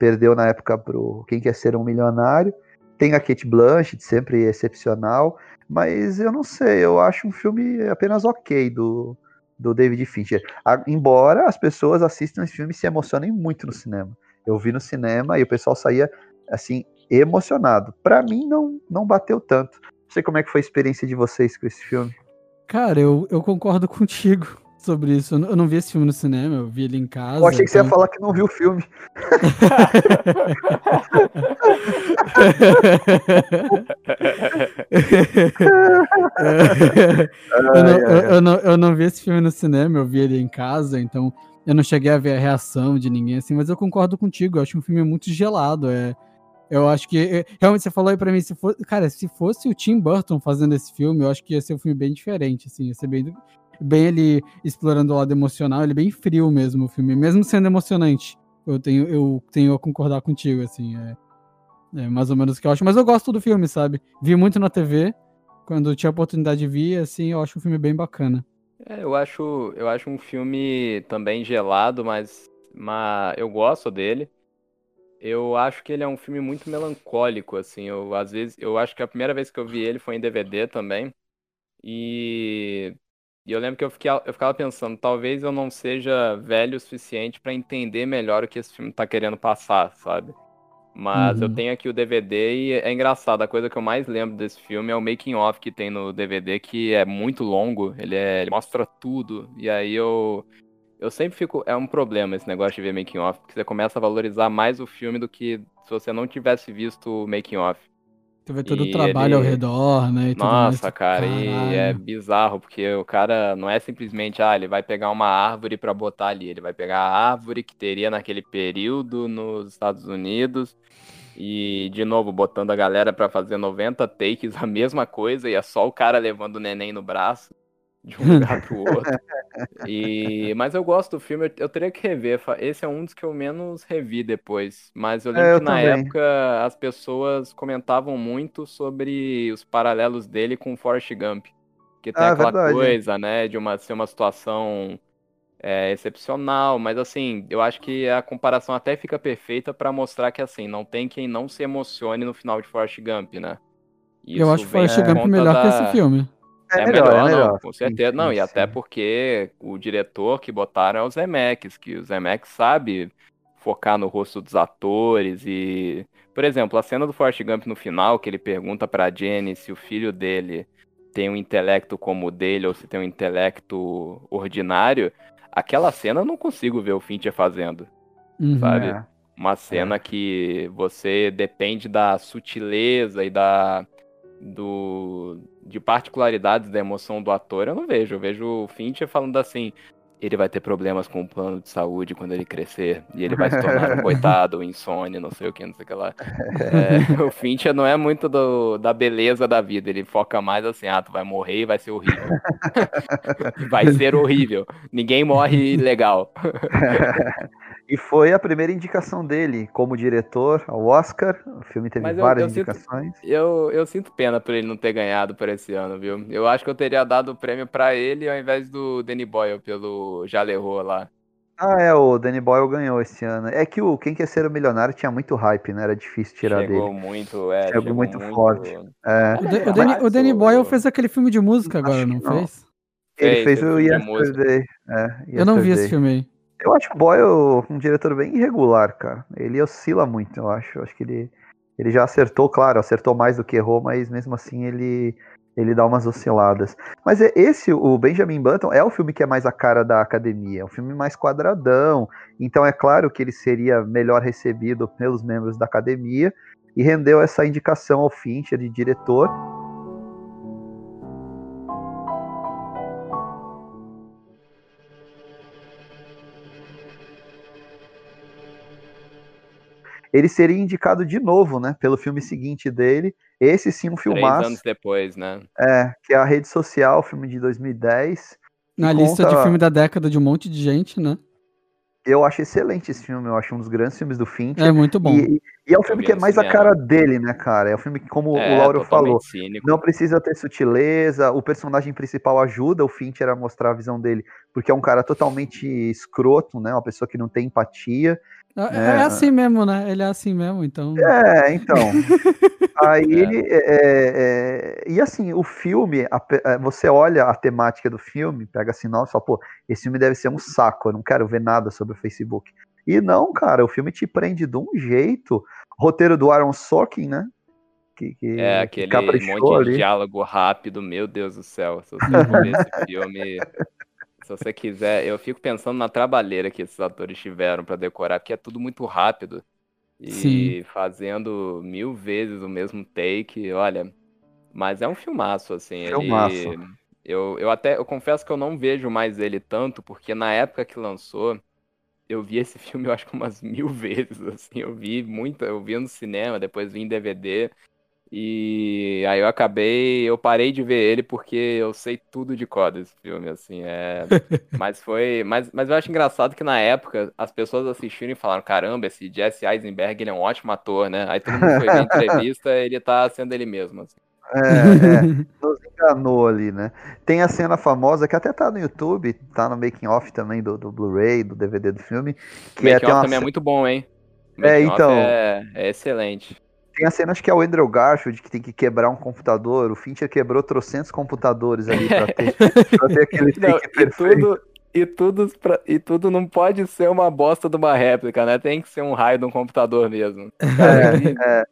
perdeu na época pro Quem Quer Ser um Milionário. Tem a Kate Blanchett, sempre excepcional, mas eu não sei, eu acho um filme apenas ok do, do David Fincher. A, embora as pessoas assistam esse filme e se emocionem muito no cinema. Eu vi no cinema e o pessoal saía assim emocionado. Para mim não não bateu tanto. Não sei como é que foi a experiência de vocês com esse filme. Cara, eu, eu concordo contigo sobre isso. Eu não vi esse filme no cinema, eu vi ele em casa. Eu achei que então... você ia então falar que não viu o filme. eu, não, eu, eu, não, eu não vi esse filme no cinema, eu vi ele em casa, então eu não cheguei a ver a reação de ninguém assim, mas eu concordo contigo, eu acho um filme muito gelado. É, eu acho que. É, realmente você falou aí pra mim, se for, cara, se fosse o Tim Burton fazendo esse filme, eu acho que ia ser um filme bem diferente, assim, ia ser bem, bem ele explorando o lado emocional, ele é bem frio mesmo o filme, mesmo sendo emocionante. Eu tenho, eu tenho a concordar contigo, assim, é, é mais ou menos o que eu acho. Mas eu gosto do filme, sabe? Vi muito na TV, quando tinha oportunidade de vir, assim, eu acho um filme bem bacana. É, eu acho, eu acho um filme também gelado, mas, mas eu gosto dele. Eu acho que ele é um filme muito melancólico, assim. Eu às vezes, eu acho que a primeira vez que eu vi ele foi em DVD também. E e eu lembro que eu, fiquei, eu ficava pensando, talvez eu não seja velho o suficiente para entender melhor o que esse filme tá querendo passar, sabe? Mas uhum. eu tenho aqui o DVD e é engraçado, a coisa que eu mais lembro desse filme é o making off que tem no DVD, que é muito longo, ele, é, ele mostra tudo. E aí eu eu sempre fico, é um problema esse negócio de ver making off, porque você começa a valorizar mais o filme do que se você não tivesse visto o making off. Tu vê todo o trabalho ele... ao redor, né? Nossa, mais. cara, e é bizarro, porque o cara não é simplesmente, ah, ele vai pegar uma árvore para botar ali, ele vai pegar a árvore que teria naquele período nos Estados Unidos e, de novo, botando a galera para fazer 90 takes, a mesma coisa, e é só o cara levando o neném no braço de um lugar pro outro. E, mas eu gosto do filme, eu, teria que rever. Esse é um dos que eu menos revi depois. Mas eu lembro é, eu que na também. época as pessoas comentavam muito sobre os paralelos dele com Forrest Gump. Que tem ah, aquela verdade. coisa, né, de uma, ser uma situação é, excepcional, mas assim, eu acho que a comparação até fica perfeita para mostrar que assim, não tem quem não se emocione no final de Forrest Gump, né? Isso eu acho Forrest Gump melhor da... que esse filme. É, é melhor, melhor, é melhor. Não, com certeza. Sim, não, sim, e até porque o diretor que botaram é o Zemeckis, que o Zemeckis sabe focar no rosto dos atores e. Por exemplo, a cena do Forrest Gump no final, que ele pergunta pra Jenny se o filho dele tem um intelecto como o dele ou se tem um intelecto ordinário, aquela cena eu não consigo ver o Fincher fazendo, uhum, sabe? É. Uma cena é. que você depende da sutileza e da do de particularidades da emoção do ator, eu não vejo. Eu vejo o Fincher falando assim: ele vai ter problemas com o plano de saúde quando ele crescer. E ele vai se tornar um coitado, insônia, não sei o que, não sei o que lá. É, o Fincher não é muito do, da beleza da vida. Ele foca mais assim, ah, tu vai morrer e vai ser horrível. vai ser horrível. Ninguém morre legal. E foi a primeira indicação dele como diretor ao Oscar. O filme teve eu, várias eu indicações. Sinto, eu, eu sinto pena por ele não ter ganhado por esse ano, viu? Eu acho que eu teria dado o prêmio para ele ao invés do Danny Boyle pelo Jalerro lá. Ah, é, o Danny Boyle ganhou esse ano. É que o Quem Quer Ser o Milionário tinha muito hype, né? Era difícil tirar chegou dele. Muito, é, chegou, chegou muito, muito forte. É. O, o, Danny, o Danny Boyle fez aquele filme de música agora, não, não, fez? Ele fez, fez o Yesterday. É, Yesterday. Eu não vi esse filme aí. Eu acho o Boyle um diretor bem irregular, cara. Ele oscila muito, eu acho. Eu acho que ele, ele já acertou, claro, acertou mais do que errou, mas mesmo assim ele, ele dá umas osciladas. Mas é esse, o Benjamin Button, é o filme que é mais a cara da academia. É um filme mais quadradão. Então é claro que ele seria melhor recebido pelos membros da academia. E rendeu essa indicação ao Fincher de diretor. Ele seria indicado de novo, né, pelo filme seguinte dele. Esse sim, um filmaço. Três anos depois, né? É, que é a Rede Social, filme de 2010. Na lista conta... de filme da década de um monte de gente, né? Eu acho excelente esse filme, eu acho um dos grandes filmes do Fincher. É muito bom. E, e é o filme que é mais a cara dele, né, cara? É o filme que, como é, o Lauro falou, cínico. não precisa ter sutileza, o personagem principal ajuda o Fincher a mostrar a visão dele, porque é um cara totalmente escroto, né? Uma pessoa que não tem empatia. É, é, é, assim mesmo, né? Ele é assim mesmo, então. É, então. Aí é. ele. É, é, e assim, o filme, a, você olha a temática do filme, pega assim, nossa, fala, pô, esse filme deve ser um saco, eu não quero ver nada sobre o Facebook. E não, cara, o filme te prende de um jeito. Roteiro do Aaron Sorkin, né? Que, que, é, aquele monte ali. de diálogo rápido, meu Deus do céu. Se for ver esse filme, se você quiser, eu fico pensando na trabalheira que esses atores tiveram para decorar, porque é tudo muito rápido. E Sim. fazendo mil vezes o mesmo take, olha. Mas é um filmaço, assim. Filmaço. Ele, eu, eu até eu confesso que eu não vejo mais ele tanto, porque na época que lançou, eu vi esse filme, eu acho que umas mil vezes, assim. Eu vi muito, eu vi no cinema, depois vi em DVD. E aí eu acabei, eu parei de ver ele porque eu sei tudo de cor desse filme, assim, é... mas foi, mas, mas eu acho engraçado que na época as pessoas assistiram e falaram, caramba, esse Jesse Eisenberg, ele é um ótimo ator, né? Aí todo mundo foi ver a entrevista, ele tá sendo ele mesmo, assim. É, é, nos enganou ali, né? Tem a cena famosa que até tá no YouTube, tá no making off também do, do Blu-ray, do DVD do filme. Que o making é, off também é muito bom, hein? é, então. É, é excelente. Tem a cena, acho que é o Andrew Garfield que tem que quebrar um computador. O Fincher quebrou trocentos computadores ali pra ter, pra ter aquele não, take perfeito. E tudo, e, tudo pra, e tudo não pode ser uma bosta de uma réplica, né? Tem que ser um raio de um computador mesmo. É, é.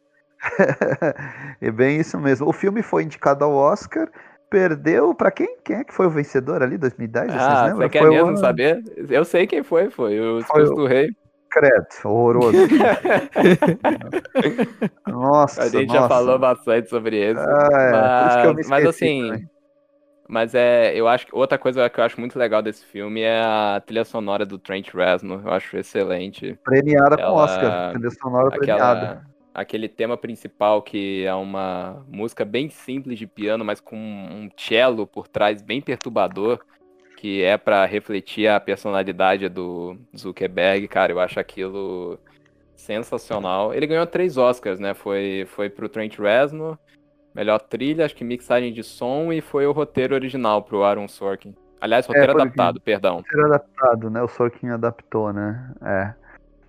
é bem isso mesmo. O filme foi indicado ao Oscar perdeu para quem? Quem é que foi o vencedor ali, 2010? Ah, você quer foi mesmo o... saber? Eu sei quem foi, foi o Discurso do Rei. Credo, horroroso. nossa, A gente nossa. já falou bastante sobre isso. Ah, é, mas, mas assim, mas é, eu acho que outra coisa que eu acho muito legal desse filme é a trilha sonora do Trent Reznor. Eu acho excelente. Premiada com Oscar. Trilha sonora aquela, premiada. Aquele tema principal que é uma música bem simples de piano, mas com um cello por trás bem perturbador que é para refletir a personalidade do Zuckerberg, cara, eu acho aquilo sensacional. Ele ganhou três Oscars, né? Foi, foi pro Trent Reznor, melhor trilha, acho que mixagem de som, e foi o roteiro original pro Aaron Sorkin. Aliás, é, roteiro é, adaptado, perdão. Roteiro adaptado, né? O Sorkin adaptou, né? É.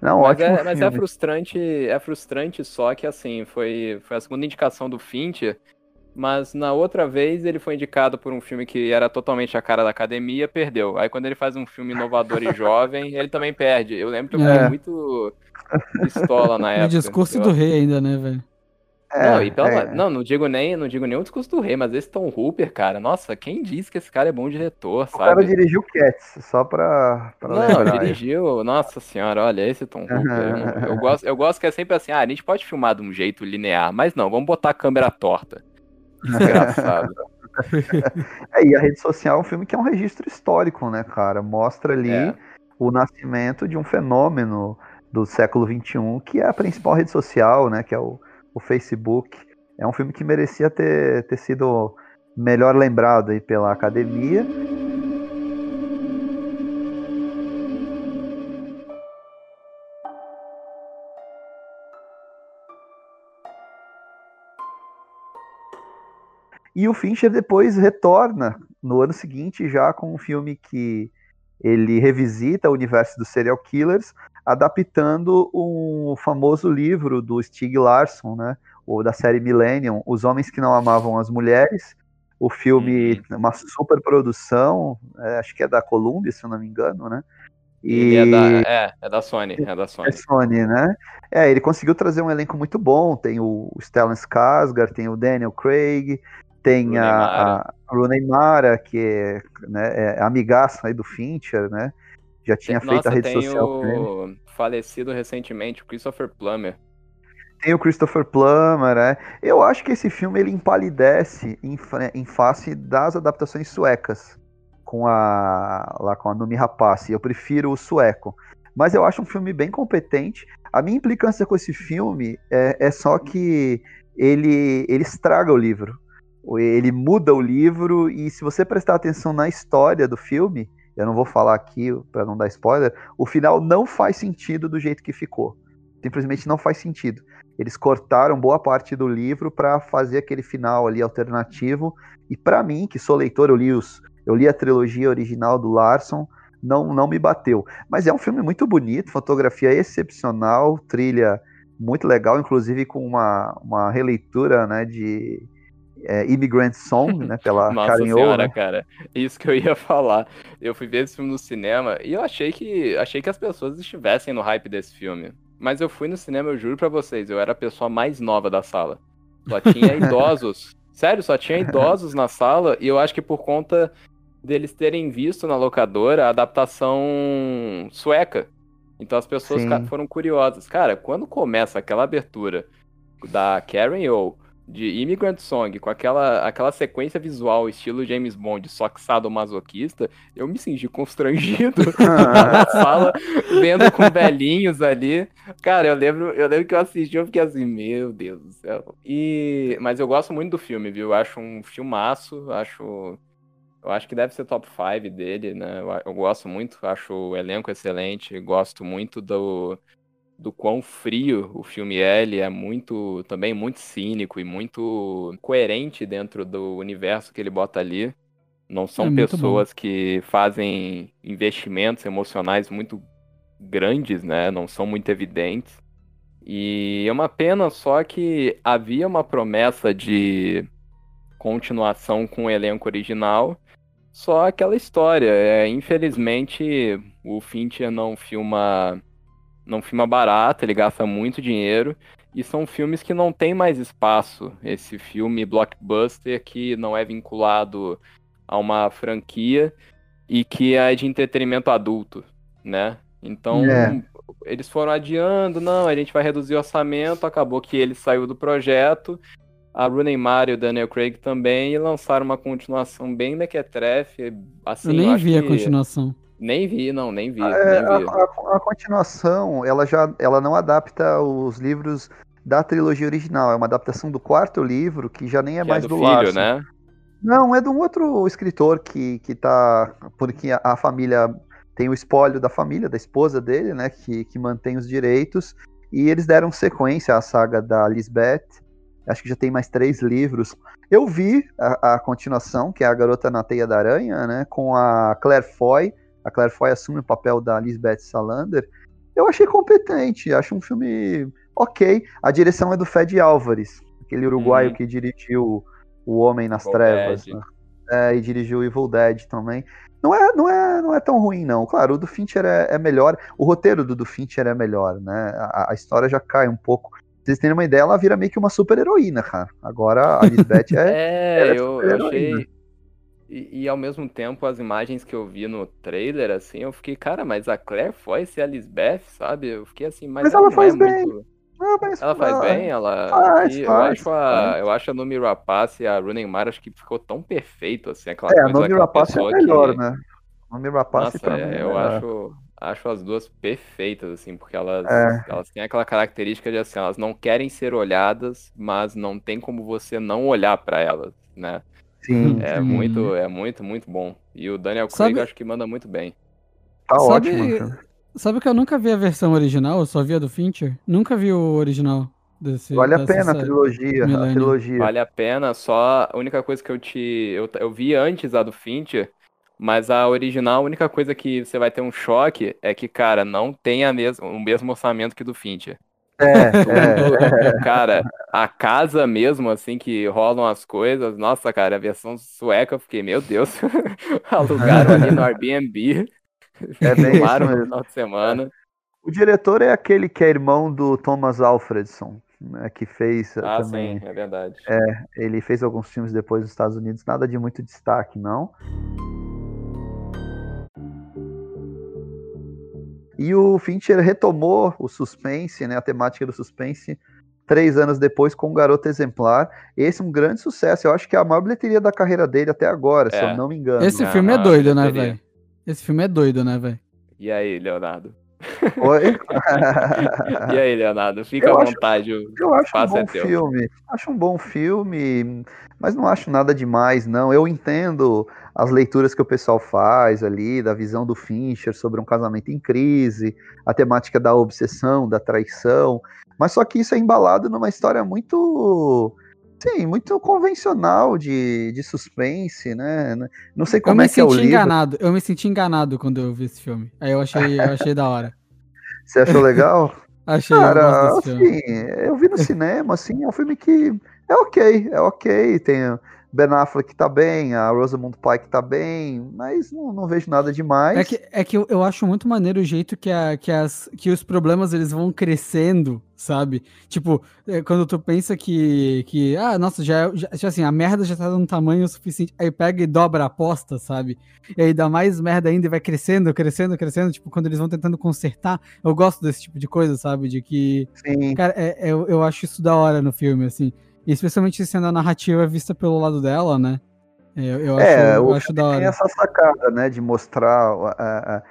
Não, mas ótimo. É, mas é frustrante, é frustrante só que assim, foi, foi a segunda indicação do Fincher Mas na outra vez ele foi indicado por um filme que era totalmente a cara da academia, perdeu. Aí quando ele faz um filme inovador e jovem, ele também perde. Eu lembro que eu fiquei É. muito pistola na O época. discurso Eu- do rei ainda, né, velho? Não, e pela- é. não, não digo nem, não digo nem o discurso do rei, mas esse Tom Hooper, cara, nossa, quem disse que esse cara é bom diretor, O cara sabe? dirigiu Cats, só pra, pra Não, lembrar. dirigiu, nossa senhora, olha esse Tom Hooper. Eu, eu gosto, eu gosto que é sempre assim, ah, a gente pode filmar de um jeito linear, mas não, vamos botar a câmera torta. Desgraçado. É, e a rede social é um filme que é um registro histórico, né, cara? Mostra ali É. o nascimento de um fenômeno do século XXI, que é a principal rede social, né? Que é o, o Facebook. É um filme que merecia ter, ter sido melhor lembrado aí pela academia. E o Fincher depois retorna no ano seguinte já com um filme que ele revisita o universo dos serial killers, adaptando um famoso livro do Stieg Larsson, né, ou da série Millennium, Os Homens que Não Amavam as Mulheres. O filme, uma super produção, é, acho que é da Columbia, se eu não me engano, né? Ele é da, é, é da Sony, é da É Sony. Sony, né? É, ele conseguiu trazer um elenco muito bom. Tem o Stellan Skarsgård, tem o Daniel Craig, tem a, a Rooney Mara, que é, né, é amigaça aí do Fincher, né? Já tinha feito a rede tem social o falecido recentemente, o Christopher Plummer. Tem o Christopher Plummer, né? Eu acho que esse filme ele empalidece em, em face das adaptações suecas com a lá com a Numi Rapace. Eu prefiro o sueco, mas eu acho um filme bem competente. A minha implicância com esse filme é, é só que ele ele estraga o livro. Ele muda o livro e se você prestar atenção na história do filme, eu não vou falar aqui para não dar spoiler, o final não faz sentido do jeito que ficou. Simplesmente não faz sentido. Eles cortaram boa parte do livro para fazer aquele final ali alternativo. E para mim, que sou leitor, eu li, os, eu li a trilogia original do Larson, não, não me bateu. Mas é um filme muito bonito, fotografia excepcional, trilha muito legal, inclusive com uma, uma releitura né, de é, Immigrant Song, né, pela Nossa Karen senhora, né? cara. Isso que eu ia falar. Eu fui ver esse filme no cinema e eu achei que achei que as pessoas estivessem no hype desse filme. Mas eu fui no cinema, eu juro pra vocês, eu era a pessoa mais nova da sala. Só tinha idosos. Sério, só tinha idosos na sala e eu acho que por conta deles terem visto na locadora a adaptação sueca. Então as pessoas Sim. foram curiosas. Cara, quando começa aquela abertura da Karen O de Immigrant Song com aquela, aquela sequência visual estilo James Bond, só que sadomasoquista, eu me senti constrangido na sala, vendo com velhinhos ali. Cara, eu lembro, eu lembro que eu assisti, eu fiquei assim, meu Deus do céu. E, mas eu gosto muito do filme, viu? Eu acho um filmaço, acho eu acho que deve ser top 5 dele, né? Eu, eu gosto muito, acho o elenco excelente, gosto muito do, do quão frio o filme é. Ele é muito, também muito cínico e muito coerente dentro do universo que ele bota ali. Não são É pessoas que fazem investimentos emocionais muito grandes, né? Não são muito evidentes. E é uma pena só que havia uma promessa de continuação com o elenco original. Só aquela história. É, infelizmente, o Fincher não filma, não filma barato, ele gasta muito dinheiro. E são filmes que não tem mais espaço. Esse filme blockbuster que não é vinculado a uma franquia e que é de entretenimento adulto, né? Então, É. eles foram adiando, não, a gente vai reduzir o orçamento, acabou que ele saiu do projeto a Rooney Mara e o Daniel Craig também, e lançaram uma continuação bem mequetrefe, assim, eu nem acho vi a que- continuação. Nem vi, não, nem vi, É, nem vi. a, a- a continuação, ela já ela não adapta os livros da trilogia original. É uma adaptação do quarto livro, que já nem é Que mais é do, do filho, Larson. né? Não, é de um outro escritor que, que tá. Porque a, a família tem o espólio da família, da esposa dele, né? Que, que mantém os direitos. E eles deram sequência à saga da Lisbeth. Acho que já tem mais três livros. Eu vi a, a continuação, que é A Garota na Teia da Aranha, né? Com a Claire Foy. A Claire Foy assume o papel da Lisbeth Salander. Eu achei competente, acho um filme ok. A direção é do Fed Álvares, aquele uruguaio Uhum. que dirigiu O Homem nas Evil Trevas. Né? É, e dirigiu Evil Dead também. Não é, não é, não é tão ruim, não. Claro, o do Fincher é, é melhor. O roteiro do, do Fincher é melhor, né? A, a história já cai um pouco. Pra vocês terem uma ideia, ela vira meio que uma super heroína, cara. Agora a Lisbeth é. É, é eu, eu achei. E, e ao mesmo tempo, as imagens que eu vi no trailer, assim, eu fiquei, cara, mas a Claire foi ser a Lisbeth, sabe? Eu fiquei assim, mas, Mas ela não faz é bem. muito- Ah, mas- Ela faz ah, bem, ela. faz, e eu faz, acho a, eu acho a Numi Rapace e a Rooney Mara acho que ficou tão perfeito assim, aquela É, a coisa Nomi daquela Rapace é melhor, que, né? A Nomi Rapace Nossa, é, mim é eu melhor. acho, acho as duas perfeitas assim, porque elas, É. elas têm aquela característica de assim, elas não querem ser olhadas, mas não tem como você não olhar pra elas, né? Sim, É Sim. muito, é muito, muito bom. E o Daniel Craig Sabe- eu acho que manda muito bem. tá Sabe- ótimo. filme. Sabe que eu nunca vi a versão original, eu só vi a do Fincher? Nunca vi o original desse. Vale a pena a trilogia. A trilogia. Vale a pena, só a única coisa que eu te. Eu, eu vi antes a do Fincher, mas a original, a única coisa que você vai ter um choque é que, cara, não tem a mes o mesmo orçamento que do Fincher. É, é. Cara, a casa mesmo, assim, que rolam as coisas, nossa, cara, a versão sueca, eu fiquei, meu Deus, alugaram ali no Airbnb, É bem filmaram no final de semana. O diretor é aquele que é irmão do Thomas Alfredson, né, que fez eh, Ah, também. sim, é verdade. Ele fez alguns filmes depois nos Estados Unidos, nada de muito destaque, não. E o Fincher retomou o suspense, né, a temática do suspense, três anos depois com o Garoto Exemplar. Esse é um grande sucesso. Eu acho que é a maior bilheteria da carreira dele até agora, se É. eu não me engano. Esse Não, filme é doido, né, velho? Esse filme é doido, né, velho? E aí, Leonardo? Oi? E aí, Leonardo? Fica Eu à acho- vontade. o Eu acho um é bom teu. filme. Acho um bom filme, mas não acho nada demais, não. Eu entendo as leituras que o pessoal faz ali, da visão do Fincher sobre um casamento em crise, a temática da obsessão, da traição, mas só que isso é embalado numa história muito. Sim, muito convencional de, de suspense, né? Não sei Eu como é que é o senti livro. enganado, eu me senti enganado quando eu vi esse filme. Aí eu achei, eu achei da hora. Você achou legal? Achei, eu Cara, filme. assim, eu vi no cinema, assim, é um filme que é ok, é ok, tem Ben Affleck tá bem, a Rosamund Pike tá bem, mas não, não vejo nada demais. É que, é que eu, eu acho muito maneiro o jeito que, a, que, as, que os problemas eles vão crescendo, sabe? Tipo, é, quando tu pensa que, que ah, nossa, já, já, assim, a merda já tá dando tamanho suficiente, aí pega e dobra a aposta, sabe? E aí dá mais merda ainda e vai crescendo, crescendo, crescendo, tipo, quando eles vão tentando consertar, eu gosto desse tipo de coisa, sabe? De que, Sim, cara, é, é- eu, eu acho isso da hora no filme, assim. E especialmente sendo a narrativa vista pelo lado dela, né? Eu, eu acho, É, eu o acho da tem hora. essa sacada, né, de mostrar a- a-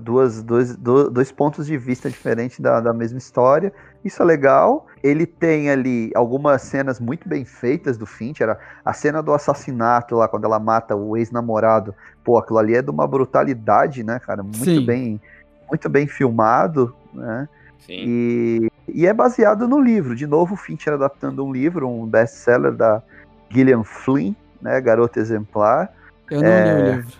duas, dois, do- dois pontos de vista diferentes da, da mesma história. Isso é legal. Ele tem ali algumas cenas muito bem feitas do Fincher. A, a cena do assassinato lá, quando ela mata o ex-namorado. Pô, aquilo ali é de uma brutalidade, né, cara? Muito Sim. bem muito bem filmado, né? Sim. E, e é baseado no livro. De novo, o Fincher adaptando um livro, um best-seller da Gillian Flynn, né, Garota Exemplar. Eu não li o livro.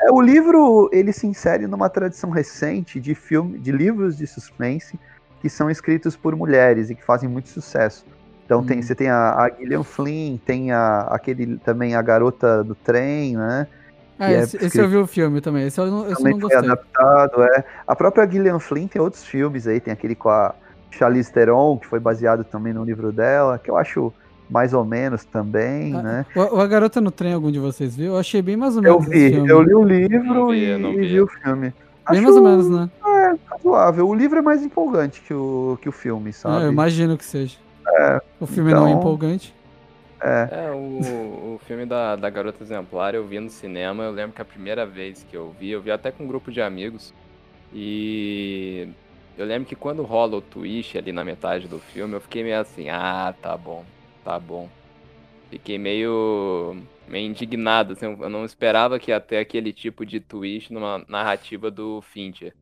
É, o livro ele se insere numa tradição recente de filme, de livros de suspense que são escritos por mulheres e que fazem muito sucesso. Então tem, Hum. você tem a, a Gillian Flynn, tem a, aquele também a garota do trem, né? Ah, que é esse, esse eu vi o filme também. Esse eu não, esse eu também não foi gostei. adaptado, é. A própria Gillian Flynn tem outros filmes aí, tem aquele com a Charlize Theron, que foi baseado também no livro dela, que eu acho mais ou menos também, Ah, né? O, A Garota no Trem, algum de vocês viu? Eu achei bem mais ou Eu menos esse vi, eu li o livro Não vi, e, e vi. vi o filme. Bem Acho mais ou menos, né? razoável. O livro é mais empolgante que o, que o filme, Ah, sabe? eu imagino que seja. o filme não é então- empolgante. É, o, o filme da, da Garota Exemplar eu vi no cinema. Eu lembro que a primeira vez que eu vi, eu vi até com um grupo de amigos. E eu lembro que quando rola o twist ali na metade do filme, eu fiquei meio assim: ah, tá bom, tá bom. Fiquei meio, meio indignado. assim, eu não esperava que ter aquele tipo de twist numa narrativa do Fincher.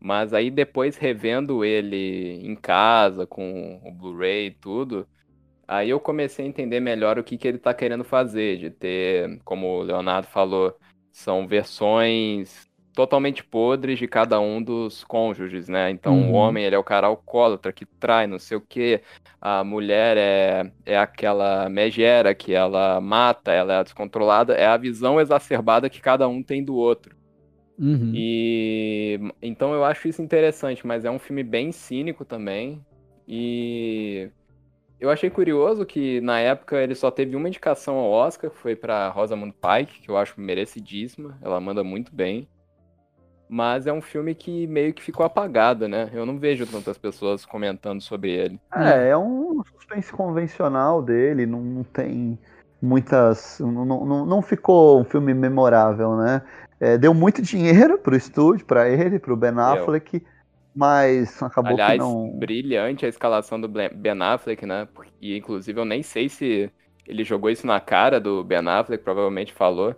Mas aí depois revendo ele em casa, com o Blu-ray e tudo, Aí eu comecei a entender melhor o que, que ele tá querendo fazer, de ter, como o Leonardo falou, são versões totalmente podres de cada um dos cônjuges, né? Então Uhum. o homem ele é o cara alcoólatra que trai, não sei o quê. A mulher é, é aquela megera que ela mata, ela é a descontrolada. É a visão exacerbada que cada um tem do outro. Uhum. E então eu acho isso interessante, mas é um filme bem cínico também. E eu achei curioso que na época ele só teve uma indicação ao Oscar, que foi para Rosamund Pike, que eu acho merecidíssima, ela manda muito bem. Mas é um filme que meio que ficou apagado, né? Eu não vejo tantas pessoas comentando sobre ele. É, é um suspense convencional dele, não, não tem muitas. Não, não, não ficou um filme memorável, né? É, deu muito dinheiro pro estúdio, pra ele, pro Ben Affleck, mas acabou Aliás, que não. brilhante a escalação do Ben Affleck, né? E inclusive eu nem sei se ele jogou isso na cara do Ben Affleck, provavelmente falou.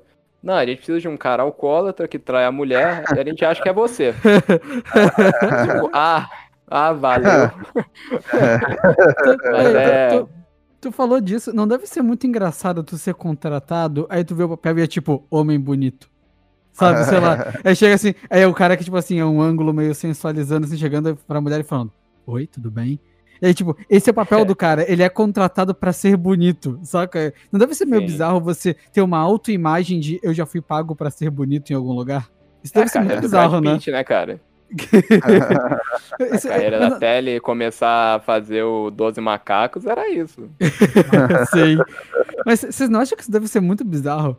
Não, a gente precisa de um cara alcoólatra que trai a mulher e a gente acha que é você. Tipo, ah, ah, valeu. Mas é- tu- tu falou disso, não deve ser muito engraçado tu ser contratado, aí tu vê o papel e é tipo, homem bonito. Sabe, sei lá. Aí chega assim, aí é o cara que, tipo assim, é um ângulo meio sensualizando, assim, chegando pra mulher e falando, oi, tudo bem? E aí, tipo, esse é o papel do cara, ele é contratado pra ser bonito, saca? Não deve ser meio Sim. bizarro você ter uma autoimagem de eu já fui pago pra ser bonito em algum lugar? Isso É deve ser muito Brad bizarro, né? Pitt, né, cara? A carreira da Tele começar a fazer o 12 Macacos era isso. Sei. Mas vocês não acham que isso deve ser muito bizarro?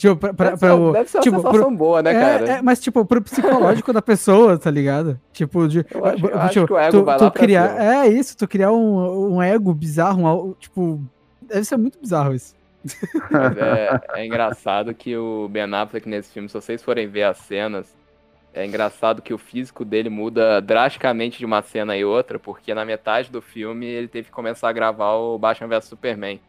Tipo, pra, pra, Deve pra ser, o. deve ser uma tipo, sensação pro- boa, né, é, cara? é, mas, tipo, pro psicológico da pessoa, tá ligado? Tipo, de. Eu acho- eu tipo, acho que o ego tu, vai tu lá pra criar. cima. É isso, tu criar um, um ego bizarro, um, tipo. Deve ser muito bizarro isso. É, é engraçado que o Ben Affleck nesse filme, se vocês forem ver as cenas, é engraçado que o físico dele muda drasticamente de uma cena e outra, porque na metade do filme ele teve que começar a gravar o Batman vs Superman.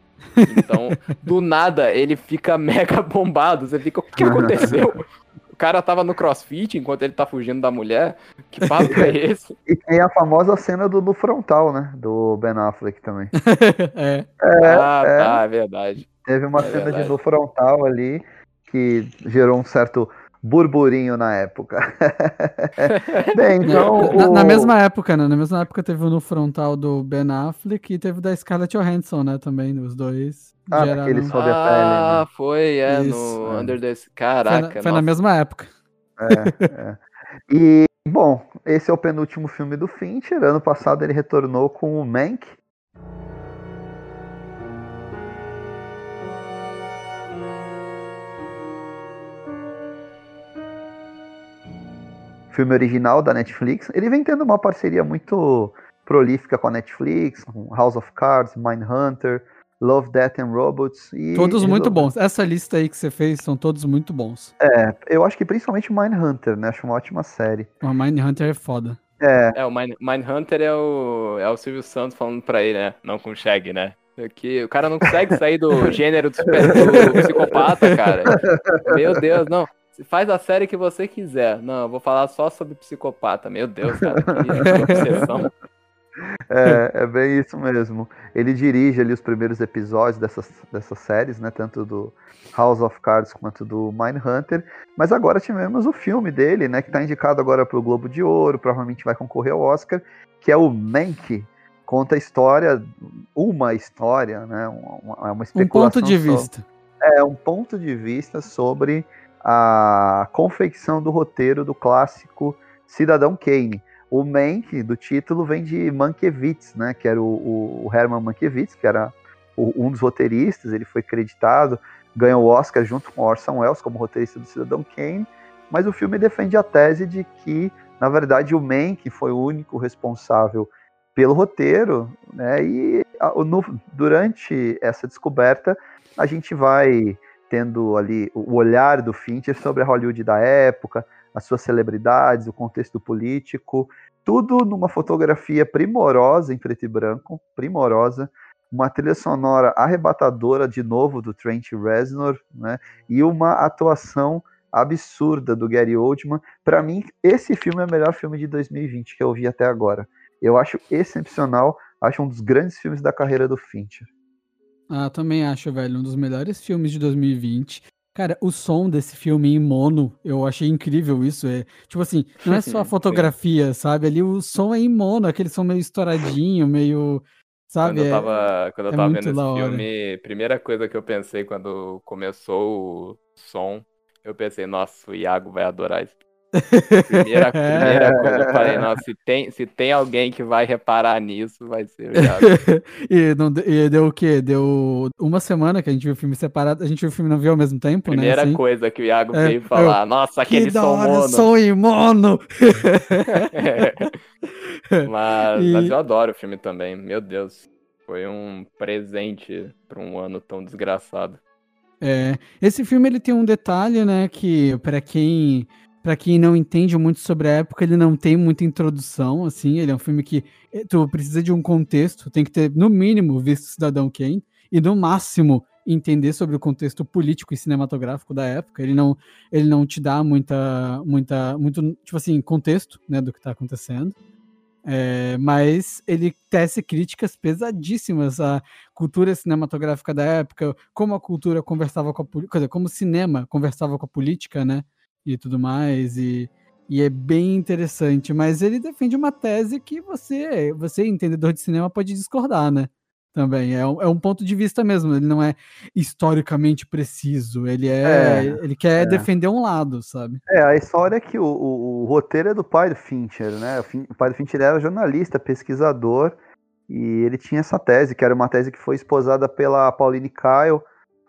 Então, do nada, ele fica mega bombado. Você fica, o que aconteceu? O cara tava no crossfit enquanto ele tá fugindo da mulher? Que papo é esse? E tem a famosa cena do, do frontal, né? Do Ben Affleck também. é. ah, é. tá, é verdade. Teve uma É cena verdade. de no frontal ali que gerou um certo burburinho na época. Bem, então. na, na o- mesma época, né? Na mesma época teve o no frontal do Ben Affleck e teve o da Scarlett Johansson, né? Também, os dois. Ah, geraram- naquele Sob a pele, ah, foi, é, Isso, no é. Under the... Foi, Caraca, na, foi na mesma época. É, é. E, bom, esse é o penúltimo filme do Fincher. Ano passado ele retornou com o Mank. Filme original da Netflix. Ele vem tendo uma parceria muito prolífica com a Netflix, com House of Cards, Mindhunter, Love, Death and Robots. E Todos muito bons. Essa lista aí que você fez são todos muito bons. É, eu acho que principalmente Mindhunter, né? Acho uma ótima série. O Mindhunter é foda. É, É, o Mind- Mindhunter é o, é o Silvio Santos falando pra ele, né? Não Shag, né? Que o cara não consegue sair do gênero do, super- do psicopata, cara. Meu Deus, não. Faz a série que você quiser. Não, eu vou falar só sobre psicopata. Meu Deus, cara. Que obsessão. É, é bem isso mesmo. Ele dirige ali os primeiros episódios dessas, dessas séries, né? Tanto do House of Cards quanto do Mindhunter. Mas agora tivemos o filme dele, né? Que tá indicado agora pro Globo de Ouro, provavelmente vai concorrer ao Oscar, que é o Mank. Conta a história, uma história, né? Uma, uma Um especulação. ponto de sobre- vista. é um ponto de vista sobre a confecção do roteiro do clássico Cidadão Kane. O Mank, do título, vem de Mankiewicz, né, que era o, o- Herman Mankiewicz, que era um dos roteiristas, ele foi creditado, ganhou o Oscar junto com Orson Welles como roteirista do Cidadão Kane, mas o filme defende a tese de que, na verdade, o Mank foi o único responsável pelo roteiro, né, e no- durante essa descoberta a gente vai tendo ali o olhar do Fincher sobre a Hollywood da época, as suas celebridades, o contexto político, tudo numa fotografia primorosa em preto e branco, primorosa, uma trilha sonora arrebatadora de novo do Trent Reznor, né? E uma atuação absurda do Gary Oldman. Para mim, esse filme é o melhor filme de 2020 que eu vi até agora. Eu acho excepcional, acho um dos grandes filmes da carreira do Fincher. Ah, também acho, velho, um dos melhores filmes de 2020. Cara, o som desse filme em mono, eu achei incrível isso. É, tipo assim, não é só a fotografia, sabe? Ali o som é em mono, aquele som meio estouradinho, meio. Sabe? Quando eu tava, quando eu é tava vendo esse filme, primeira coisa que eu pensei quando começou o som, eu pensei, nossa, o Iago vai adorar isso. Primeira, primeira coisa eu falei, nossa, se tem, se tem alguém que vai reparar nisso, vai ser o Iago. e, não, e deu o quê? Deu uma semana que a gente viu o filme separado, a gente viu o filme não viu ao mesmo tempo, primeira né? Primeira assim. coisa que o Iago é, veio falar, eu, nossa, aquele que som mono. som em mono! mas, e... mas eu adoro o filme também, meu Deus. Foi um presente para um ano tão desgraçado. É, esse filme ele tem um detalhe, né, que para quem para quem não entende muito sobre a época, ele não tem muita introdução, assim, ele é um filme que eh, tu precisa de um contexto, tem que ter no mínimo visto Cidadão Kane e no máximo entender sobre o contexto político e cinematográfico da época. Ele não ele não te dá muita muita muito tipo assim, contexto, né, do que está acontecendo. É, mas ele tece críticas pesadíssimas à cultura cinematográfica da época, como a cultura conversava com a política, como o cinema conversava com a política, né? E tudo mais, e, e é bem interessante. Mas ele defende uma tese que você, você entendedor de cinema, pode discordar, né? também. É um, é um ponto de vista mesmo. Ele não é historicamente preciso. Ele é, é ele quer é. defender um lado, sabe? É a história é que o, o, o, roteiro é do pai do Fincher, né? O pai do Fincher era jornalista, pesquisador e ele tinha essa tese que era uma tese que foi esposada pela Pauline Kael,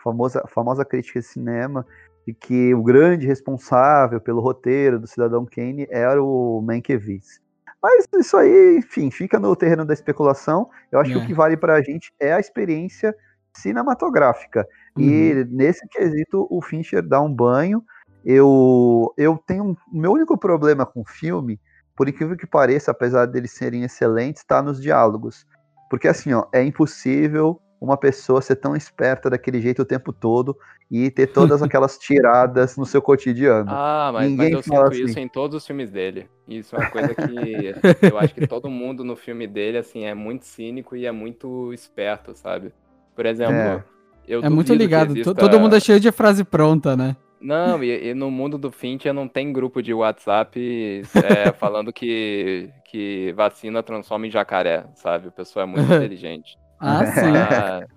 famosa famosa crítica de cinema. E que o grande responsável pelo roteiro do Cidadão Kane era o Mankiewicz. Mas isso aí, enfim, fica no terreno da especulação. Eu acho é. que o que vale para a gente é a experiência cinematográfica. Uhum. E nesse quesito, o Fincher dá um banho. Eu, eu tenho. O meu único problema com o filme, por incrível que pareça, apesar deles serem excelentes, está nos diálogos. Porque assim, ó, é impossível uma pessoa ser tão esperta daquele jeito o tempo todo e ter todas aquelas tiradas no seu cotidiano. Ah, mas, Ninguém mas eu sinto assim. isso em todos os filmes dele. Isso é uma coisa que eu acho que todo mundo no filme dele assim é muito cínico e é muito esperto, sabe? Por exemplo, é, é muito ligado. Exista... Todo mundo é cheio de frase pronta, né? Não, e, e, no mundo do Fincher não tem grupo de WhatsApp é, falando que, que vacina transforma em jacaré, sabe? O pessoa é muito inteligente. Ah, sim. Ah,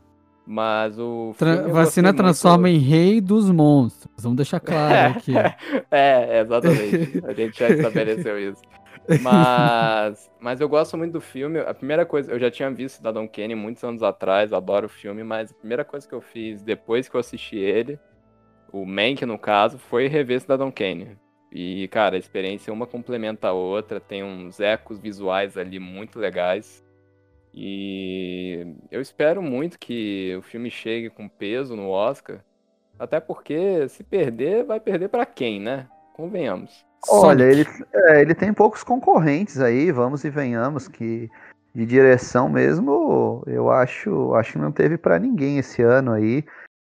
mas o. Tra vacina transforma muito... em rei dos monstros. Vamos deixar claro aqui. é, exatamente. A gente já estabeleceu isso. Mas, mas eu gosto muito do filme. A primeira coisa, eu já tinha visto Cidadão Kane muitos anos atrás, adoro o filme, mas a primeira coisa que eu fiz depois que eu assisti ele, o Mank no caso, foi rever Cidadão Kane. E, cara, a experiência uma complementa a outra, tem uns ecos visuais ali muito legais. E eu espero muito que o filme chegue com peso no Oscar. Até porque se perder, vai perder para quem, né? Convenhamos. Olha, ele, é, ele tem poucos concorrentes aí, vamos e venhamos, que de direção mesmo, eu acho, acho que não teve para ninguém esse ano aí.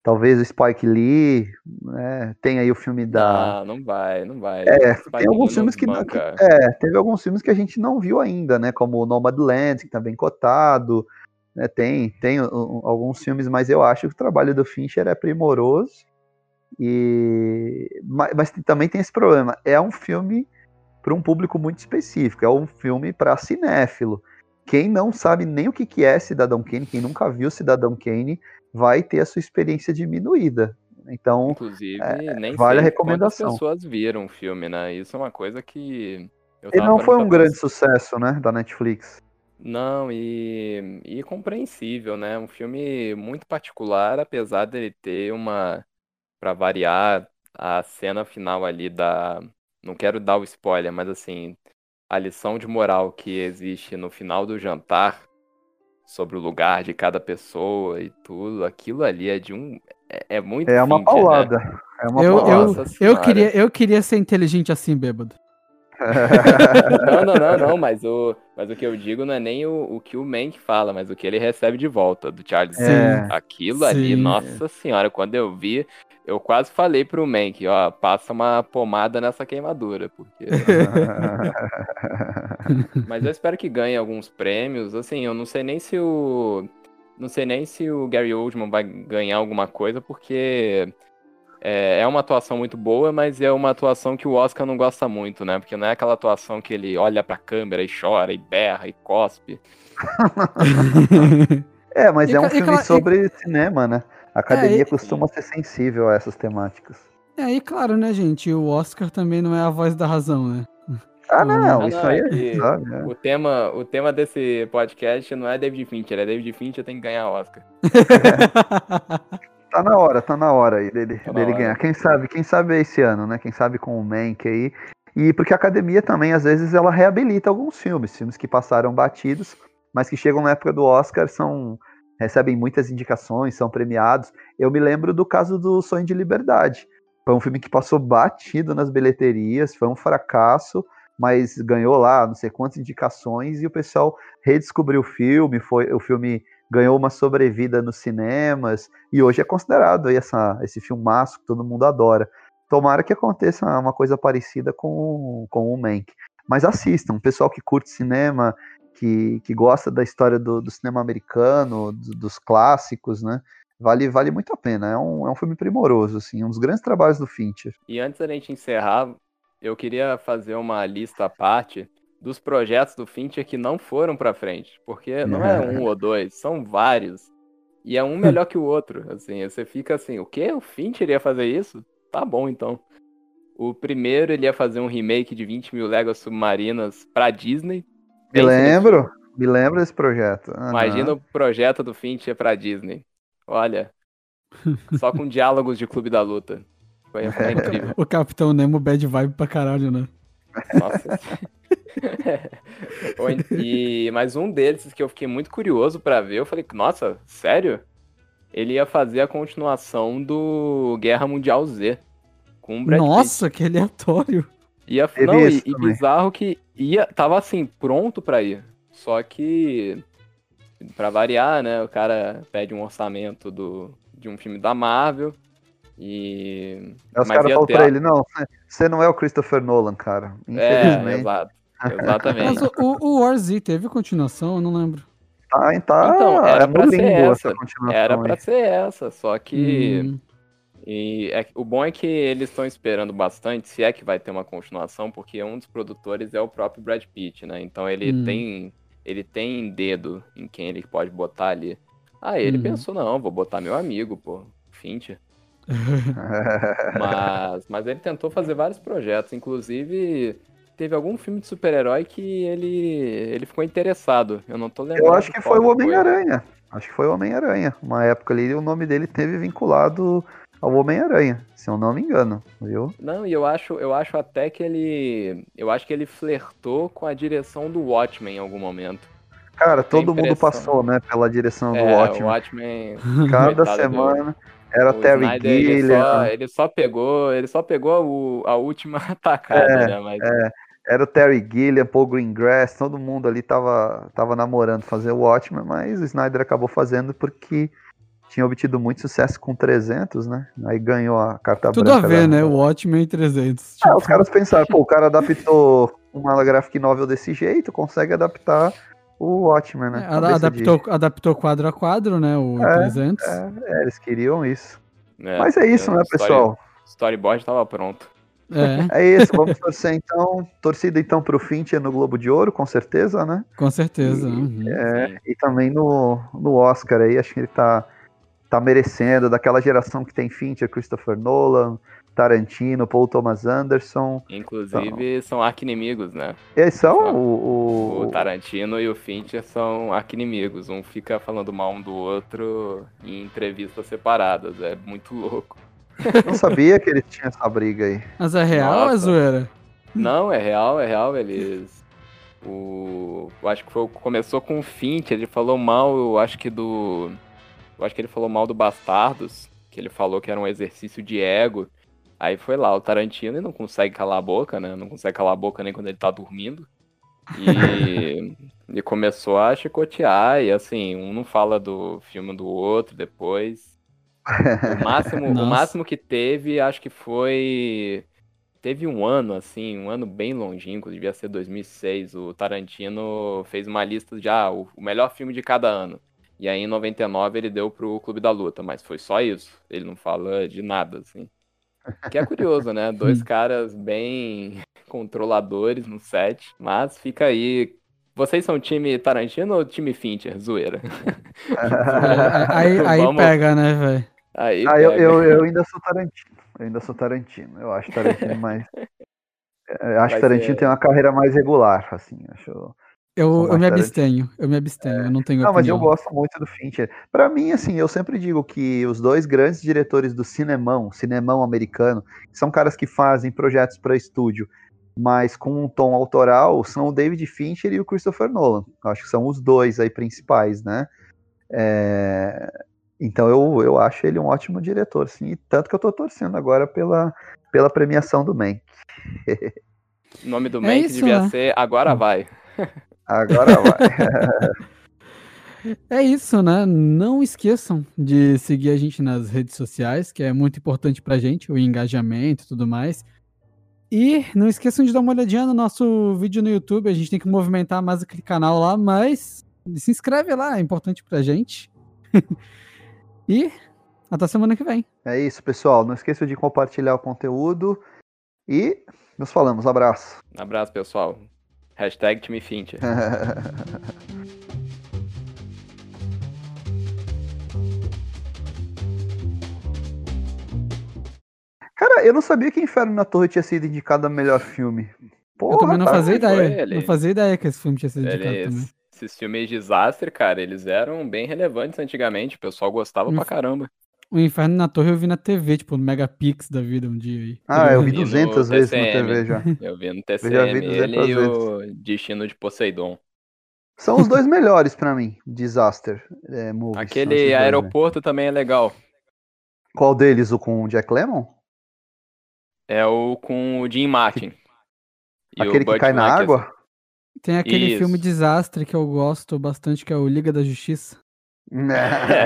Talvez o Spike Lee, né? Tem aí o filme da. Não, não vai, não vai. É, tem alguns filmes que não. É, teve alguns filmes que a gente não viu ainda, né? Como o Nomadland, que tá bem cotado. Né? Tem, tem um, alguns filmes, mas eu acho que o trabalho do Fincher é primoroso. E mas, mas também tem esse problema. É um filme para um público muito específico. É um filme para cinéfilo. Quem não sabe nem o que, que é Cidadão Kane, quem nunca viu Cidadão Kane, vai ter a sua experiência diminuída. Então, inclusive, é, nem vale a recomendação. As pessoas viram o filme, né? Isso é uma coisa que ele não foi um grande sucesso, né, da Netflix. Não, e, e compreensível, né? Um filme muito particular, apesar dele ter uma, para variar, a cena final ali da, não quero dar o spoiler, mas assim, a lição de moral que existe no final do jantar sobre o lugar de cada pessoa e tudo, aquilo ali é de um. É, é muito. É uma Fincher, paulada. Né? É uma eu, paulada. Eu, eu, queria, eu queria ser inteligente assim, bêbado. não, não, não, não, mas o, mas o que eu digo não é nem o, o que o Mank fala, mas o que ele recebe de volta do Charles. É, Aquilo sim. ali, nossa senhora, quando eu vi, eu quase falei pro Mank, ó, passa uma pomada nessa queimadura, porque. Mas eu espero que ganhe alguns prêmios. Assim, eu não sei nem se o. Não sei nem se o Gary Oldman vai ganhar alguma coisa, porque é, é uma atuação muito boa, mas é uma atuação que o Oscar não gosta muito, né? Porque não é aquela atuação que ele olha pra câmera e chora, e berra, e cospe. É, mas E é um e filme cla- e- sobre cinema, né? A academia e- costuma ser sensível a essas temáticas. É, e claro, né, gente? O Oscar também não é a voz da razão, né? Ah, Hum. não, Ah, isso não, aí é que sabe, né? O tema, o tema desse podcast não é David Fincher, é David Fincher tem que ganhar Oscar. Tá na hora, tá na hora aí dele, Tá dele hora. ganhar. Quem sabe, quem sabe é esse ano, né? Quem sabe com o Mank aí. E porque a academia também, às vezes, ela reabilita alguns filmes, filmes que passaram batidos, mas que chegam na época do Oscar, são recebem muitas indicações, são premiados. Eu me lembro do caso do Sonho de Liberdade. Foi um filme que passou batido nas bilheterias, foi um fracasso, mas ganhou lá não sei quantas indicações e o pessoal redescobriu o filme, foi o filme ganhou uma sobrevida nos cinemas e hoje é considerado aí essa, esse filmaço que todo mundo adora. Tomara que aconteça uma coisa parecida com, com o Mank. Mas assistam, pessoal que curte cinema, que, que gosta da história do, do cinema americano, do- dos clássicos, né? Vale, vale muito a pena. É um, é um filme primoroso, assim, um dos grandes trabalhos do Fincher. E antes da gente encerrar, eu queria fazer uma lista à parte dos projetos do Fincher que não foram pra frente. Porque não é um ou dois, são vários. E é um melhor que o outro. Assim, você fica assim, o quê? O Fincher ia fazer isso? Tá bom, então. O primeiro, ele ia fazer um remake de 20 mil léguas submarinas pra Disney. Me Pensa nesse lembro, me lembro desse projeto. Aham. Imagina o projeto do Fincher pra Disney. Olha, só com diálogos de Clube da Luta. Foi, incrível. o Capitão Nemo bad vibe pra caralho, né? Nossa. E mais um deles que eu fiquei muito curioso pra ver, eu falei, nossa, sério? Ele ia fazer a continuação do Guerra Mundial Z com o Brad Pitt. Nossa, que aleatório. Ia, Teve não, e, e bizarro que ia, tava assim, pronto pra ir. Só que, pra variar, né, o cara pede um orçamento do, de um filme da Marvel e... Aí os caras falam ter pra a- ele, não, você não é o Christopher Nolan, cara. É, Infelizmente. exato. Exatamente. Mas o, o War Z teve continuação? Eu não lembro. Tá, tá Então, era é pra ser essa. essa continuação Era aí. pra ser essa, só que. Hum, E é- o bom é que eles estão esperando bastante, se é que vai ter uma continuação, porque um dos produtores é o próprio Brad Pitt, né? Então ele Hum. tem. Ele tem dedo em quem ele pode botar ali. Ah, ele Uhum. pensou, não, vou botar meu amigo, pô, Fincher. Mas, mas ele tentou fazer vários projetos, inclusive teve algum filme de super-herói que ele, ele ficou interessado. Eu não tô lembrando. Eu acho que foi o Homem-Aranha. Acho que foi o Homem-Aranha. Uma época ali o nome dele teve vinculado ao Homem-Aranha, se eu não me engano, viu? Não, e eu acho, eu acho até que ele. Eu acho que ele flertou com a direção do Watchmen em algum momento. Cara, todo mundo passou, né, pela direção do é, Watchmen. o Watchmen. Cada semana era o Terry Snyder, ele Gilliam, só, ele só pegou. Ele só pegou o- a última atacada, né? Mas era o Terry Gilliam, Paul Greengrass, todo mundo ali tava, tava namorando fazer o Watchmen, mas o Snyder acabou fazendo porque tinha obtido muito sucesso com 300, né? Aí ganhou a carta Tudo a branca. ver, da- né? O Watchmen 300. Ah, tipo, os caras pensaram, pô, o cara adaptou uma graphic novel desse jeito, consegue adaptar o Watchmen, né? é, adaptou, adaptou quadro a quadro, né? O É, 300. de- É, eles queriam isso. é, Mas é isso, o né, story- pessoal? O storyboard tava pronto. É, É isso, vamos torcer então. Torcida então pro Fincher no Globo de Ouro, com certeza, né? com certeza. E- uhum. É, e também no, no Oscar aí, acho que ele tá, tá merecendo, daquela geração que tem Fincher, Christopher Nolan, Tarantino, Paul Thomas Anderson. Inclusive, são arquinimigos, né? Eles são Ah, o, O o, Tarantino e o Fincher são arquinimigos. Um fica falando mal um do outro em entrevistas separadas. É muito louco. Não sabia que eles tinham essa briga aí. Mas é real ou é zoeira? Não, é real, é real. Eles. O. Eu acho que foi, começou com o Fincher. Ele falou mal, eu acho que do. Eu acho que ele falou mal do Bastardos. Que ele falou que era um exercício de ego. Aí foi lá, o Tarantino e não consegue calar a boca, né? Não consegue calar a boca nem quando ele tá dormindo. E, e começou a chicotear, e assim, um não fala do filme do outro depois. O máximo, o máximo que teve, acho que foi. Teve um ano, assim, um ano bem longínquo, devia ser 2006. O Tarantino fez uma lista de ah, o melhor filme de cada ano. E aí em 99 ele deu pro Clube da Luta, mas foi só isso. Ele não fala de nada, assim. Que é curioso, né? Dois caras bem controladores no set, mas fica aí. Vocês são time Tarantino ou time Fincher? Zoeira. aí aí Vamos... pega, né, velho? Aí ah, eu, eu, eu, ainda sou Tarantino. Eu ainda sou Tarantino. Eu acho Tarantino mais. Eu acho que Tarantino ser... tem uma carreira mais regular, assim. Acho. Eu, eu me abstenho, eu me abstenho, é. eu não tenho Não, opinião. mas eu gosto muito do Fincher. Para mim, assim, eu sempre digo que os dois grandes diretores do cinemão, cinemão americano, são caras que fazem projetos para estúdio, mas com um tom autoral, são o David Fincher e o Christopher Nolan. Eu acho que são os dois aí principais, né? É... Então eu, eu acho ele um ótimo diretor, sim, tanto que eu tô torcendo agora pela, pela premiação do Mank. o nome do é Mank devia né? ser Agora hum. Vai. Agora vai. é isso, né? Não esqueçam de seguir a gente nas redes sociais, que é muito importante pra gente, o engajamento e tudo mais. E não esqueçam de dar uma olhadinha no nosso vídeo no YouTube. A gente tem que movimentar mais aquele canal lá, mas se inscreve lá, é importante pra gente. e até semana que vem. É isso, pessoal. Não esqueçam de compartilhar o conteúdo e nos falamos. Abraço. abraço, pessoal. Hashtag time Fincher. Cara, eu não sabia que Inferno na Torre tinha sido indicado a melhor filme. Porra, eu também não fazia ideia. Não fazia ideia que esse filme tinha sido indicado Eles, também. Esses filmes de desastre, cara, eles eram bem relevantes antigamente. O pessoal gostava hum. pra caramba. O Inferno na Torre eu vi na TV, tipo, no Megapix da vida um dia aí. Ah, eu vi 200 vezes na TV já. Eu vi no TCM vi ele e o Destino de Poseidon. São os dois melhores para mim, Disaster é, movies. Aquele aeroporto também é legal. Qual deles? O com o Jack Lemmon? É o com o Jim Martin. Aquele que cai na água? Tem aquele Isso. filme Desastre que eu gosto bastante, que é o Liga da Justiça. É.